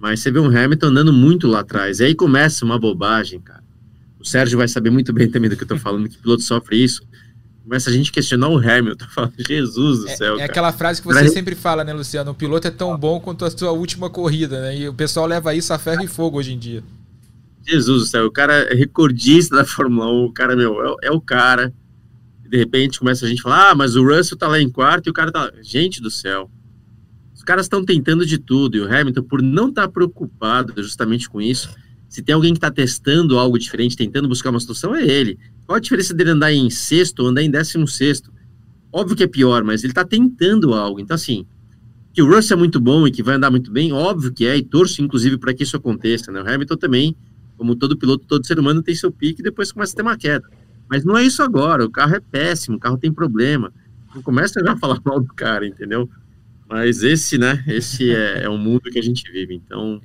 Mas você vê um Hamilton andando muito lá atrás, e aí começa uma bobagem, cara. O Sérgio vai saber muito bem também do que eu tô falando, que o piloto sofre isso. Começa a gente questionar o Hamilton, fala, Jesus do É, céu, é cara. aquela frase que você sempre fala, né, Luciano? O piloto é tão bom quanto a sua última corrida, né? E o pessoal leva isso a ferro e fogo hoje em dia. Jesus do céu, o cara é recordista da Fórmula 1, o cara, meu, é, é o cara. De repente começa a gente falar, ah, mas o Russell tá lá em quarto e o cara tá. lá. Gente do céu. Os caras estão tentando de tudo, e o Hamilton, por não estar preocupado justamente com isso, se tem alguém que está testando algo diferente, tentando buscar uma solução, é ele. Qual a diferença dele andar em sexto ou andar em décimo sexto? Óbvio que é pior, mas ele está tentando algo. Então, assim, que o Russell é muito bom e que vai andar muito bem, óbvio que é, e torço, inclusive, para que isso aconteça, né? O Hamilton também, como todo piloto, todo ser humano tem seu pique e depois começa a ter uma queda. Mas não é isso agora, o carro é péssimo, o carro tem problema. Não começa a falar mal do cara, entendeu? Mas esse, né, esse é, é o mundo que a gente vive, então...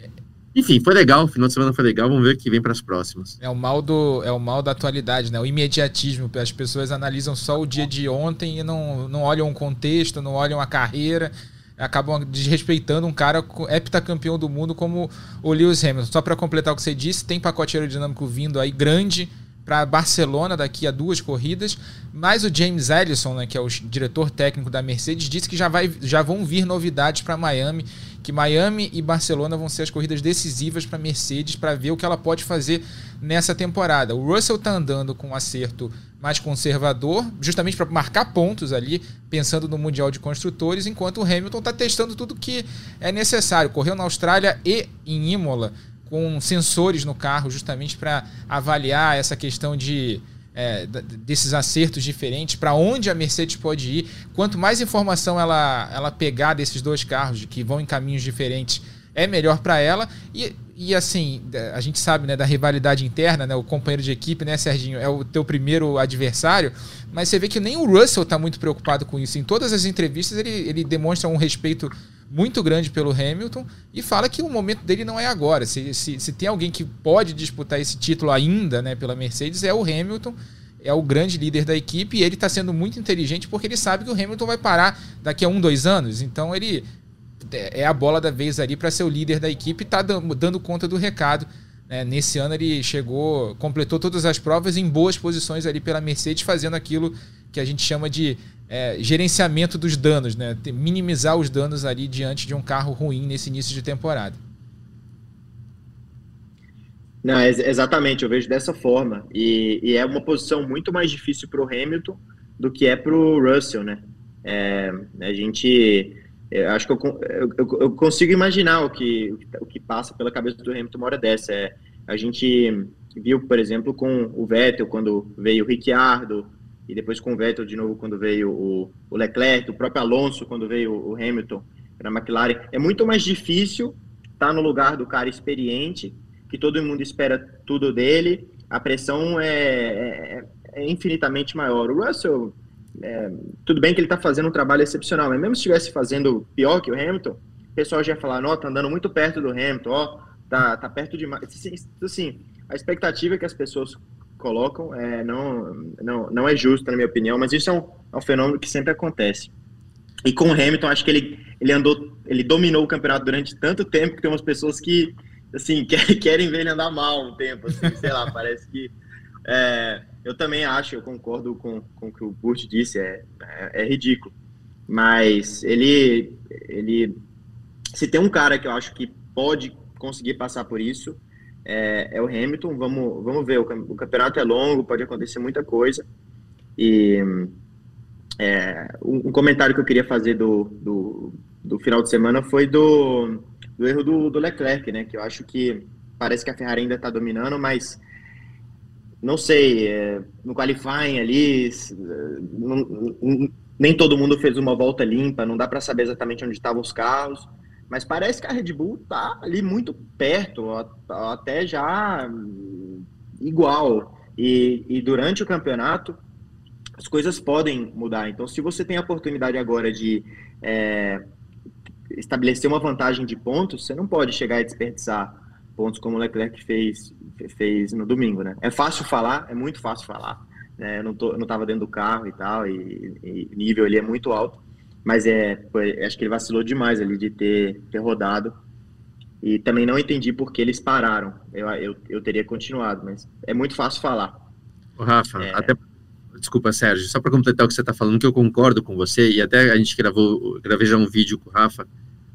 Enfim, foi legal, o final de semana foi legal, vamos ver o que vem para as próximas. É o mal do é o mal da atualidade, né? O imediatismo. As pessoas analisam só o dia de ontem e não, não olham o contexto, não olham a carreira, acabam desrespeitando um cara heptacampeão do mundo como o Lewis Hamilton. Só para completar o que você disse, tem pacote aerodinâmico vindo aí grande para Barcelona daqui a duas corridas, mas o James Ellison, né, que é o diretor técnico da Mercedes, disse que já, vai, já vão vir novidades para Miami, que Miami e Barcelona vão ser as corridas decisivas para Mercedes para ver o que ela pode fazer nessa temporada. O Russell tá andando com um acerto mais conservador, justamente para marcar pontos ali, pensando no Mundial de Construtores, enquanto o Hamilton está testando tudo que é necessário. Correu na Austrália e em Imola com sensores no carro, justamente para avaliar essa questão de é, desses acertos diferentes, para onde a Mercedes pode ir. Quanto mais informação ela, ela pegar desses dois carros, que vão em caminhos diferentes, é melhor para ela. E, e assim, a gente sabe né, da rivalidade interna, né, o companheiro de equipe, né, Serginho, é o teu primeiro adversário, mas você vê que nem o Russell está muito preocupado com isso. Em todas as entrevistas ele, ele demonstra um respeito muito grande pelo Hamilton e fala que o momento dele não é agora. Se, se, se tem alguém que pode disputar esse título ainda né, pela Mercedes, é o Hamilton. É o grande líder da equipe e ele está sendo muito inteligente porque ele sabe que o Hamilton vai parar daqui a um, dois anos. Então ele é a bola da vez ali para ser o líder da equipe e está dando conta do recado. né? nesse ano ele chegou, completou todas as provas em boas posições ali pela Mercedes, fazendo aquilo que a gente chama de é, gerenciamento dos danos, né? Minimizar os danos ali diante de um carro ruim nesse início de temporada. Não, ex- exatamente, eu vejo dessa forma. E, e é uma posição muito mais difícil para o Hamilton do que é para o Russell, né? É, a gente. acho que eu, eu, eu- consigo imaginar o que, o que passa pela cabeça do Hamilton uma hora dessa. É, a gente viu, por exemplo, com o Vettel, quando veio o Ricciardo, e depois com o Vettel de novo, quando veio o, o Leclerc, o próprio Alonso, quando veio o Hamilton na McLaren. É muito mais difícil estar no lugar do cara experiente que todo mundo espera tudo dele, a pressão é, é- é infinitamente maior. O Russell, é, tudo bem que ele está fazendo um trabalho excepcional, mas mesmo se estivesse fazendo pior que o Hamilton, o pessoal já ia falar, ó, tá andando muito perto do Hamilton, ó, tá, tá perto demais. Assim, Assim, a expectativa que as pessoas colocam é, não, não, não é justa, na minha opinião, mas isso é um, é um fenômeno que sempre acontece. E com o Hamilton, acho que ele, ele andou, ele dominou o campeonato durante tanto tempo que tem umas pessoas que, assim, quer- querem ver ele andar mal um tempo, assim, sei lá, parece que. é, eu também acho, eu concordo com, com o que o Burt disse, é, é, é ridículo. Mas ele, ele. Se tem um cara que eu acho que pode conseguir passar por isso, é, é o Hamilton. Vamos, vamos ver, o, o campeonato é longo, pode acontecer muita coisa. E é, um, um comentário que eu queria fazer do, do, do final de semana foi do, do erro do, do Leclerc, né? Que eu acho que parece que a Ferrari ainda está dominando, mas não sei, é, no qualifying ali, não- não- nem todo mundo fez uma volta limpa, não dá para saber exatamente onde estavam os carros, mas parece que a Red Bull tá ali muito perto, até já igual. E, e durante o campeonato, as coisas podem mudar. Então, se você tem a oportunidade agora de é, estabelecer uma vantagem de pontos, você não pode chegar e desperdiçar pontos como o Leclerc fez, fez no domingo, né? É fácil falar, é muito fácil falar, né? Eu não, tô, eu não tava dentro do carro e tal, e, e nível ali é muito alto. Mas é, foi, acho que ele vacilou demais ali de ter, ter rodado. E também não entendi por que eles pararam. Eu, eu, eu teria continuado, mas é muito fácil falar. Ô, Rafa, é... até. Desculpa, Sérgio, só para completar o que você está falando, que eu concordo com você, e até a gente gravou, gravei já um vídeo com o Rafa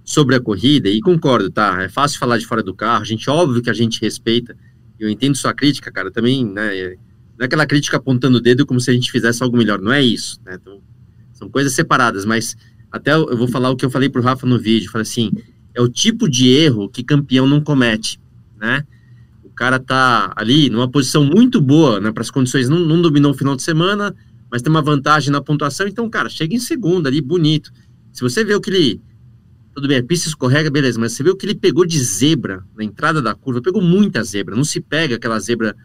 sobre a corrida, e concordo, tá? É fácil falar de fora do carro, a gente, óbvio que a gente respeita, eu entendo sua crítica, cara, também, né? Não é aquela crítica apontando o dedo como se a gente fizesse algo melhor, não é isso, né? Então, são coisas separadas, mas até eu vou falar o que eu falei pro Rafa no vídeo, falei assim, é o tipo de erro que campeão não comete, né? O cara tá ali numa posição muito boa, né, para as condições, não, não dominou o final de semana, mas tem uma vantagem na pontuação, então, cara, chega em segundo ali, bonito. Se você vê o que ele tudo bem, a pista escorrega, beleza, mas você vê o que ele pegou de zebra na entrada da curva, pegou muita zebra, não se pega aquela zebra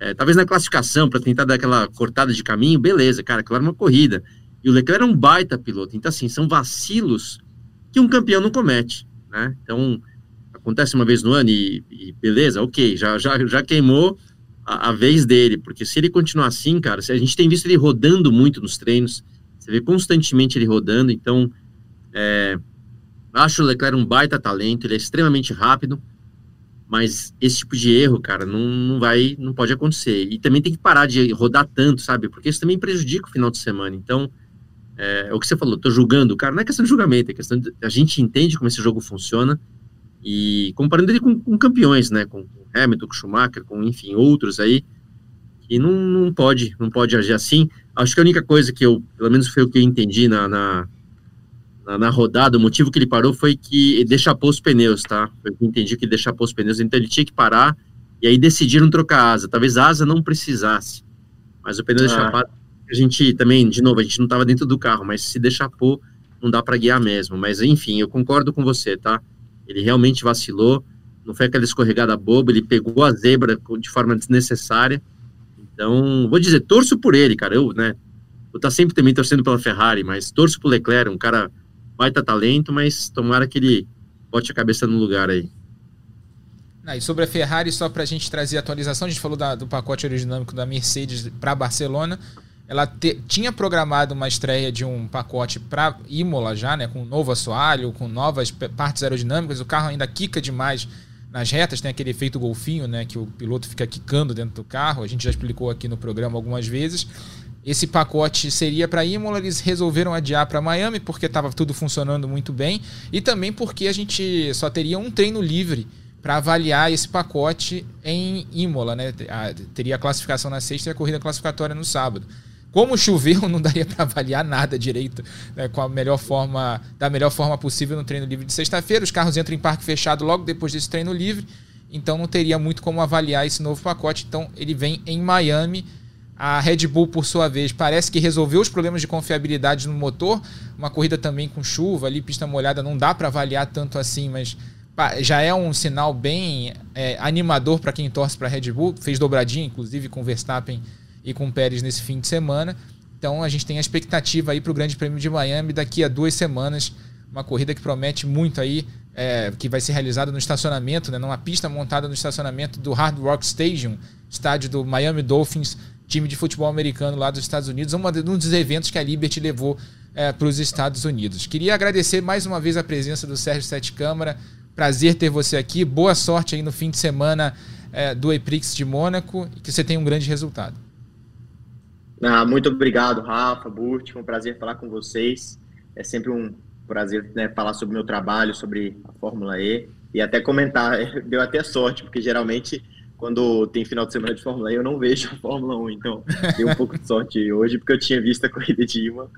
é, talvez na classificação, para tentar dar aquela cortada de caminho, beleza, cara, era uma corrida. E o Leclerc era um baita piloto. Então, assim, são vacilos que um campeão não comete, né? Então, acontece uma vez no ano e, e beleza, ok, já, já, já queimou a, a, vez dele, porque se ele continuar assim, cara, a gente tem visto ele rodando muito nos treinos, você vê constantemente ele rodando, então, é, acho o Leclerc um baita talento, ele é extremamente rápido, mas esse tipo de erro, cara, não, não vai, não pode acontecer. E também tem que parar de rodar tanto, sabe? Porque isso também prejudica o final de semana. Então, é, é o que você falou, tô julgando o cara, não é questão de julgamento, é questão de. A gente entende como esse jogo funciona. E comparando ele com, com campeões, né? Com, Hamilton, com Schumacher, com, enfim, outros aí, que não, não pode, não pode agir assim. Acho que a única coisa que eu, pelo menos foi o que eu entendi na, na na, na, rodada, o motivo que ele parou foi que ele deixapou os pneus, tá? Eu entendi que ele deixapou os pneus, então ele tinha que parar, e aí decidiram trocar asa. Talvez a asa não precisasse, mas o pneu ah. deixapado, a gente também, de novo, a gente não estava dentro do carro, mas se deixapou, não dá para guiar mesmo. Mas enfim, eu concordo com você, tá? Ele realmente vacilou, não foi aquela escorregada boba, ele pegou a zebra de forma desnecessária. Então, vou dizer, torço por ele, cara. Eu, né? Vou estar tá sempre também torcendo pela Ferrari, mas torço pro Leclerc, um cara baita talento, mas tomara que ele bote a cabeça no lugar aí. Ah, e sobre a Ferrari, só para a gente trazer a atualização, a gente falou da, do pacote aerodinâmico da Mercedes para Barcelona. Ela te, tinha programado uma estreia de um pacote para Imola já, né, com um novo assoalho, com novas partes aerodinâmicas. O carro ainda quica demais nas retas, tem aquele efeito golfinho, né, que o piloto fica quicando dentro do carro. A gente já explicou aqui no programa algumas vezes. Esse pacote seria para Imola, eles resolveram adiar para Miami porque estava tudo funcionando muito bem e também porque a gente só teria um treino livre para avaliar esse pacote em Imola, né? Teria a classificação na sexta e a corrida classificatória no sábado. Como choveu, não daria para avaliar nada direito, né, com a melhor forma, da melhor forma possível no treino livre de sexta-feira. Os carros entram em parque fechado logo depois desse treino livre, então não teria muito como avaliar esse novo pacote. Então ele vem em Miami a Red Bull, por sua vez, parece que resolveu os problemas de confiabilidade no motor. Uma corrida também com chuva, ali, pista molhada, não dá para avaliar tanto assim, mas já é um sinal bem é, animador para quem torce para a Red Bull. Fez dobradinha, inclusive, com Verstappen e com Pérez nesse fim de semana. Então a gente tem a expectativa aí para o Grande Prêmio de Miami daqui a duas semanas. Uma corrida que promete muito aí, é, que vai ser realizada no estacionamento, né, numa pista montada no estacionamento do Hard Rock Stadium, estádio do Miami Dolphins time de futebol americano lá dos Estados Unidos, um dos eventos que a Liberty levou é, para os Estados Unidos. Queria agradecer mais uma vez a presença do Sérgio Sete Câmara. Prazer ter você aqui. Boa sorte aí no fim de semana é, do Eprix de Mônaco e que você tenha um grande resultado. Ah, muito obrigado, Rafa, Burt. Foi um prazer falar com vocês. É sempre um prazer né, falar sobre o meu trabalho, sobre a Fórmula E e até comentar. Deu até sorte, porque geralmente quando tem final de semana de Fórmula E, eu não vejo a Fórmula 1, então dei um pouco de sorte hoje, porque eu tinha visto a corrida de Ima.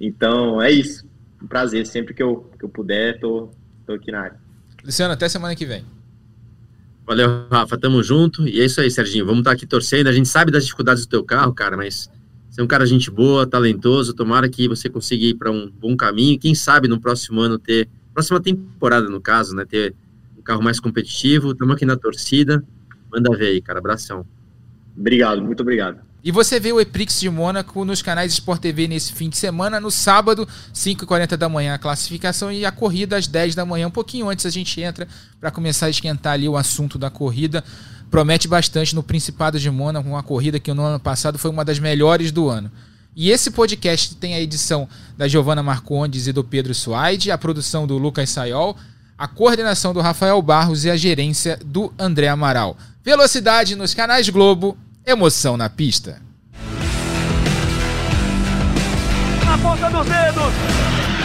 Então, é isso. Um prazer, sempre que eu, que eu puder, tô, tô aqui na área. Luciano, até semana que vem. Valeu, Rafa, tamo junto. E é isso aí, Serginho, vamos estar tá aqui torcendo. A gente sabe das dificuldades do teu carro, cara, mas você é um cara gente boa, talentoso, tomara que você consiga ir para um bom caminho. Quem sabe no próximo ano ter, próxima temporada no caso, né, ter um carro mais competitivo. Estamos aqui na torcida. Manda ver aí, cara. Abração. Obrigado, muito obrigado. E você vê o Eprix de Mônaco nos canais Sport TV nesse fim de semana, no sábado, 5h40 da manhã a classificação e a corrida às 10 da manhã, um pouquinho antes a gente entra para começar a esquentar ali o assunto da corrida promete bastante no Principado de Mônaco, uma corrida que no ano passado foi uma das melhores do ano. E esse podcast tem a edição da Giovana Marcondes e do Pedro Suaide, a produção do Lucas Sayol, a coordenação do Rafael Barros e a gerência do André Amaral. Velocidade nos canais Globo, emoção na pista. Na ponta dos dedos.